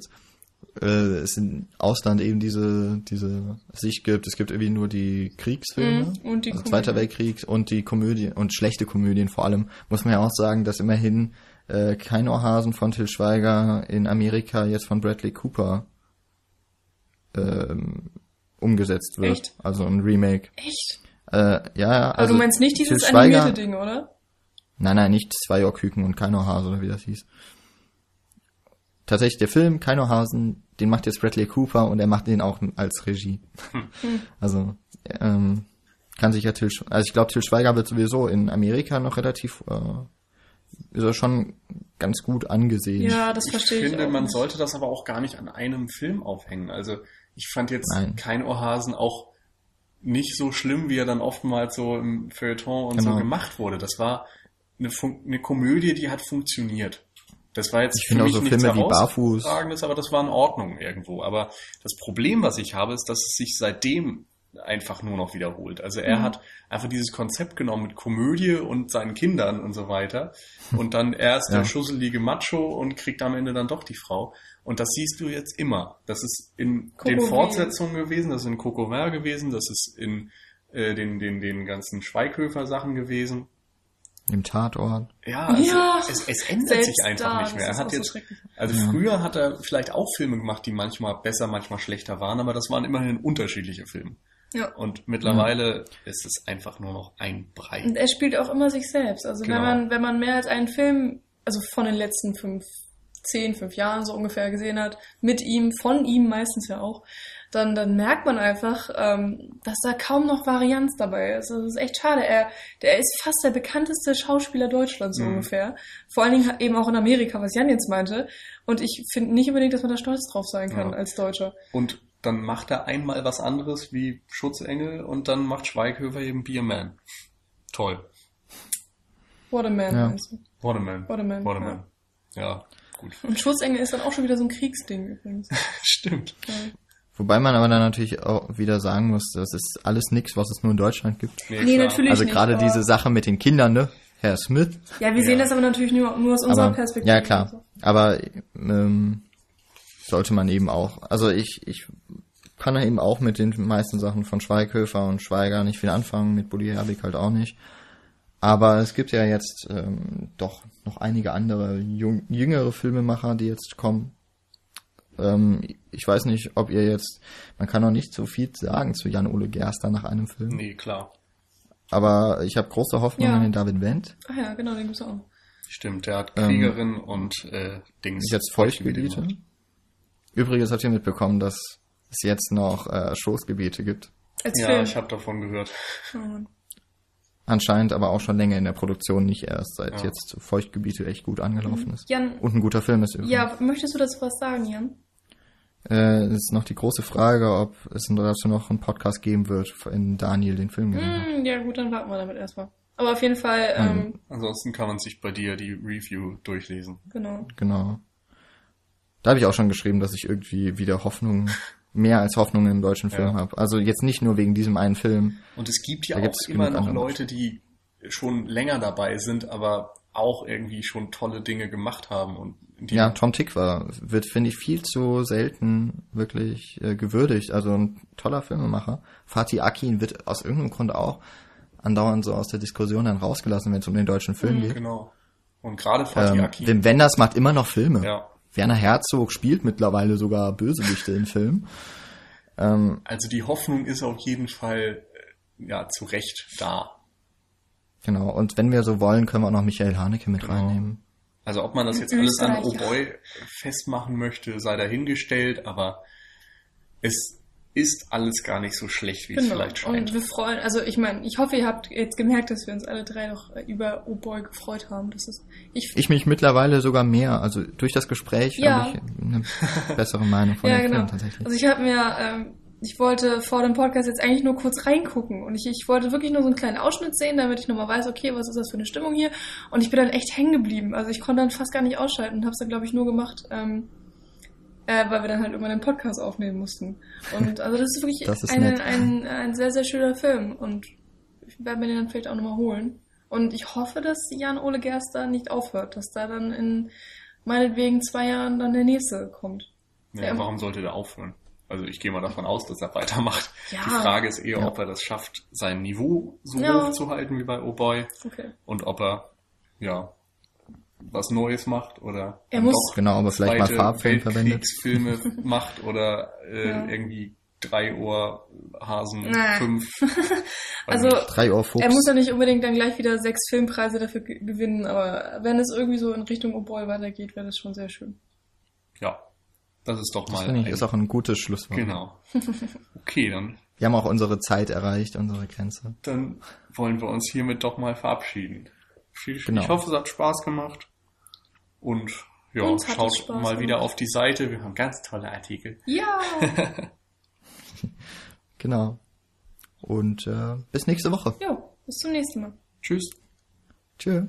Speaker 2: äh, es im Ausland eben diese, diese Sicht gibt. Es gibt irgendwie nur die Kriegsfilme.
Speaker 1: Mhm, und die
Speaker 2: also Zweiter. Weltkrieg und die Komödien und schlechte Komödien vor allem. Muss man ja auch sagen, dass immerhin äh, kein Ohrhasen von Till Schweiger in Amerika jetzt von Bradley Cooper ähm, umgesetzt wird.
Speaker 1: Echt?
Speaker 2: Also ein Remake.
Speaker 1: Echt?
Speaker 2: Äh, ja, ja.
Speaker 1: Aber du meinst nicht dieses
Speaker 2: Schweiger-
Speaker 1: animierte Ding, oder?
Speaker 2: Nein, nein, nicht zwei Ohrküken und kein Ohrhase oder wie das hieß. Tatsächlich der Film Kein Ohrhasen, den macht jetzt Bradley Cooper und er macht den auch als Regie. Also ähm, kann sich ja Till, Sch- also ich glaube Till Schweiger wird sowieso in Amerika noch relativ äh, ist er schon ganz gut angesehen.
Speaker 1: Ja, das
Speaker 3: Ich
Speaker 1: verstehe ich.
Speaker 3: finde,
Speaker 1: auch
Speaker 3: man
Speaker 1: nicht.
Speaker 3: sollte das aber auch gar nicht an einem Film aufhängen. Also ich fand jetzt
Speaker 2: Nein.
Speaker 3: kein Ohrhasen auch nicht so schlimm, wie er dann oftmals so im Feuilleton und so
Speaker 2: Genau.
Speaker 3: gemacht wurde. Das war eine, Fun eine Komödie, die hat funktioniert. Das war jetzt
Speaker 2: Ich finde auch so
Speaker 3: nichts
Speaker 2: Filme wie Barfuß.
Speaker 3: Aber das war in Ordnung irgendwo. Aber das Problem, was ich habe, ist, dass es sich seitdem einfach nur noch wiederholt. Also er
Speaker 1: Mhm.
Speaker 3: hat einfach dieses Konzept genommen mit Komödie und seinen Kindern und so weiter. Und dann er ist der
Speaker 2: Ja.
Speaker 3: schusselige Macho und kriegt am Ende dann doch die Frau. Und das siehst du jetzt immer. Das ist in
Speaker 1: Coco
Speaker 3: den. Fortsetzungen gewesen, das ist in Coco Vin gewesen, das ist in äh, den, den, den ganzen Schweighöfer-Sachen gewesen.
Speaker 2: Im Tatort.
Speaker 3: Ja, also
Speaker 1: Ja.
Speaker 3: Es, es ändert
Speaker 1: Selbst
Speaker 3: sich einfach
Speaker 1: da,
Speaker 3: nicht mehr. Er hat
Speaker 1: so
Speaker 3: jetzt,
Speaker 1: schrecklich.
Speaker 3: also früher hat er vielleicht auch Filme gemacht, die manchmal besser, manchmal schlechter waren, aber das waren immerhin unterschiedliche Filme.
Speaker 1: Ja.
Speaker 3: Und mittlerweile ist es einfach nur noch ein Brei.
Speaker 1: Und er spielt auch immer sich selbst. Also
Speaker 3: Genau.
Speaker 1: wenn man, wenn man mehr als einen Film, also von den letzten fünf, zehn, fünf Jahren so ungefähr gesehen hat, mit ihm, von ihm meistens ja auch, dann, dann merkt man einfach, ähm, dass da kaum noch Varianz dabei ist. Also das ist echt schade. Er, der ist fast der bekannteste Schauspieler Deutschlands so
Speaker 3: Mhm.
Speaker 1: ungefähr. Vor allen Dingen eben auch in Amerika, was Jan jetzt meinte. Und ich finde nicht unbedingt, dass man da stolz drauf sein kann
Speaker 3: Ja.
Speaker 1: als Deutscher.
Speaker 3: Und dann macht er einmal was anderes wie Schutzengel und dann macht Schweighöfer eben Bierman. Toll.
Speaker 1: Waterman
Speaker 2: Ja.
Speaker 1: meinst du?
Speaker 3: Waterman.
Speaker 1: Waterman,
Speaker 3: Waterman. Ja. Gut.
Speaker 1: Und Schutzengel ist dann auch schon wieder so ein Kriegsding übrigens.
Speaker 3: Stimmt.
Speaker 1: Ja.
Speaker 2: Wobei man aber dann natürlich auch wieder sagen muss, das ist alles nix, was es nur in Deutschland gibt.
Speaker 1: Nee, natürlich
Speaker 2: Also gerade diese Sache mit den Kindern, ne? Herr Smith.
Speaker 1: Ja, wir sehen
Speaker 3: Ja.
Speaker 1: das aber natürlich nur, nur aus unserer
Speaker 2: Aber,
Speaker 1: Perspektive.
Speaker 2: ja, klar. Aber ähm, sollte man eben auch. Also ich, ich kann eben auch mit den meisten Sachen von Schweighöfer und Schweiger nicht viel anfangen, mit Bulli Herbig halt auch nicht. Aber es gibt ja jetzt ähm, doch noch einige andere jung, jüngere Filmemacher, die jetzt kommen. Ähm, ich weiß nicht, ob ihr jetzt, man kann noch nicht so viel sagen zu Jan-Ole Gerster nach einem Film.
Speaker 3: Nee, klar.
Speaker 2: Aber ich habe große Hoffnung
Speaker 1: Ja.
Speaker 2: in den David Wendt.
Speaker 1: Ach ja, genau, den gibt's auch.
Speaker 3: Stimmt, der hat
Speaker 2: Ähm,
Speaker 3: Kriegerin und äh, Dings.
Speaker 2: Ist jetzt Feuchtgebiete. Übrigens habt ihr mitbekommen, dass es jetzt noch äh, Schoßgebiete gibt.
Speaker 1: Als
Speaker 3: Ja,
Speaker 1: Film.
Speaker 3: ich habe davon gehört.
Speaker 1: Oh.
Speaker 2: Anscheinend aber auch schon länger in der Produktion, nicht erst seit
Speaker 3: Ja.
Speaker 2: jetzt Feuchtgebiete echt gut angelaufen ist.
Speaker 1: Jan,
Speaker 2: Und ein guter Film ist übrigens.
Speaker 1: ja, möchtest du dazu was sagen, Jan?
Speaker 2: Äh, es ist noch die große Frage, ob es dazu noch einen Podcast geben wird, in Daniel den Film gesehen hat.
Speaker 1: Hm, ja gut, dann warten wir damit erstmal. Aber auf jeden Fall, ähm,
Speaker 3: Ansonsten kann man sich bei dir die Review durchlesen.
Speaker 1: genau.
Speaker 2: Genau. Da habe ich auch schon geschrieben, dass ich irgendwie wieder Hoffnung, mehr als Hoffnung im deutschen Film
Speaker 3: Ja.
Speaker 2: habe. Also jetzt nicht nur wegen diesem einen Film.
Speaker 3: Und es gibt ja
Speaker 2: Da
Speaker 3: auch immer noch. Leute, die schon länger dabei sind, aber auch irgendwie schon tolle Dinge gemacht haben und die
Speaker 2: Ja, Tom Tick war, wird, finde ich, viel zu selten wirklich äh, gewürdigt. Also ein toller Filmemacher. Fatih Akin wird aus irgendeinem Grund auch andauernd so aus der Diskussion dann rausgelassen, wenn es um den deutschen Film geht.
Speaker 3: genau. Und gerade Fatih
Speaker 2: Ähm,
Speaker 3: Akin.
Speaker 2: Wim Wenders macht immer noch Filme.
Speaker 3: Ja.
Speaker 2: Werner Herzog spielt mittlerweile sogar Bösewichte in Filmen. Ähm,
Speaker 3: Also die Hoffnung ist auf jeden Fall äh, ja zu Recht da.
Speaker 2: genau. Und wenn wir so wollen, können wir auch noch Michael Haneke mit
Speaker 3: Genau.
Speaker 2: reinnehmen.
Speaker 3: Also ob man das jetzt alles an. O'Boy festmachen möchte, sei dahingestellt, aber es ist alles gar nicht so schlecht, wie es
Speaker 1: Genau.
Speaker 3: vielleicht
Speaker 1: Und
Speaker 3: scheint.
Speaker 1: wir freuen, also ich meine, ich hoffe, ihr habt jetzt gemerkt, dass wir uns alle drei noch über Oh Boy gefreut haben. Das ist, ich,
Speaker 2: Ich mich mittlerweile sogar mehr. Also durch das Gespräch
Speaker 1: Ja.
Speaker 2: habe ich eine bessere Meinung von
Speaker 1: ja
Speaker 2: dem
Speaker 1: genau.
Speaker 2: Film tatsächlich.
Speaker 1: Also ich habe mir, ähm, ich wollte vor dem Podcast jetzt eigentlich nur kurz reingucken und ich, ich wollte wirklich nur so einen kleinen Ausschnitt sehen, damit ich nochmal weiß, okay, was ist das für eine Stimmung hier? Und ich bin dann echt hängen geblieben. Also ich konnte dann fast gar nicht ausschalten und habe es dann, glaube ich, nur gemacht, ähm, äh, weil wir dann halt irgendwann einen Podcast aufnehmen mussten. Und also das ist wirklich
Speaker 2: Das ist
Speaker 1: eine, ein, ein sehr, sehr schöner Film und ich werde mir den dann vielleicht auch nochmal holen. Und ich hoffe, dass Jan-Ole Gerster nicht aufhört, dass da dann in meinetwegen zwei Jahren dann der nächste kommt.
Speaker 3: Ja,
Speaker 1: Ja.
Speaker 3: warum sollte der aufhören? Also ich gehe mal davon aus, dass er weitermacht.
Speaker 1: Ja.
Speaker 3: Die Frage ist eher,
Speaker 2: Ja.
Speaker 3: ob er das schafft, sein Niveau so
Speaker 1: Ja.
Speaker 3: hoch zu halten wie bei O'Boy
Speaker 1: Okay.
Speaker 3: und ob er ja was Neues macht oder
Speaker 1: Er muss-
Speaker 3: doch
Speaker 2: Genau, aber vielleicht mal Farbfilm verwendet.
Speaker 3: Weltkriegsfilme macht oder äh,
Speaker 1: Ja.
Speaker 3: irgendwie drei Ohr Hasen
Speaker 1: Na.
Speaker 3: fünf.
Speaker 1: Also
Speaker 2: Drei Ohr Fuchs.
Speaker 1: er muss ja nicht unbedingt dann gleich wieder sechs Filmpreise dafür ge- gewinnen, aber wenn es irgendwie so in Richtung Oh Boy weitergeht, wäre das schon sehr schön.
Speaker 3: ja, das ist doch
Speaker 2: das
Speaker 3: mal
Speaker 2: finde ich
Speaker 3: ein-
Speaker 2: ist auch ein gutes Schlusswort.
Speaker 3: genau. Okay, dann
Speaker 2: Wir haben auch unsere Zeit erreicht, unsere Grenze.
Speaker 3: dann wollen wir uns hiermit doch mal verabschieden. Viel,
Speaker 2: Genau.
Speaker 3: Ich hoffe, es hat Spaß gemacht. Und ja,
Speaker 1: Uns
Speaker 3: schaut mal wieder
Speaker 1: gemacht.
Speaker 3: auf die Seite. Wir haben ganz tolle Artikel.
Speaker 1: Ja!
Speaker 2: Genau. Und äh, bis nächste Woche.
Speaker 1: jo, bis zum nächsten Mal.
Speaker 3: Tschüss.
Speaker 2: Tschüss.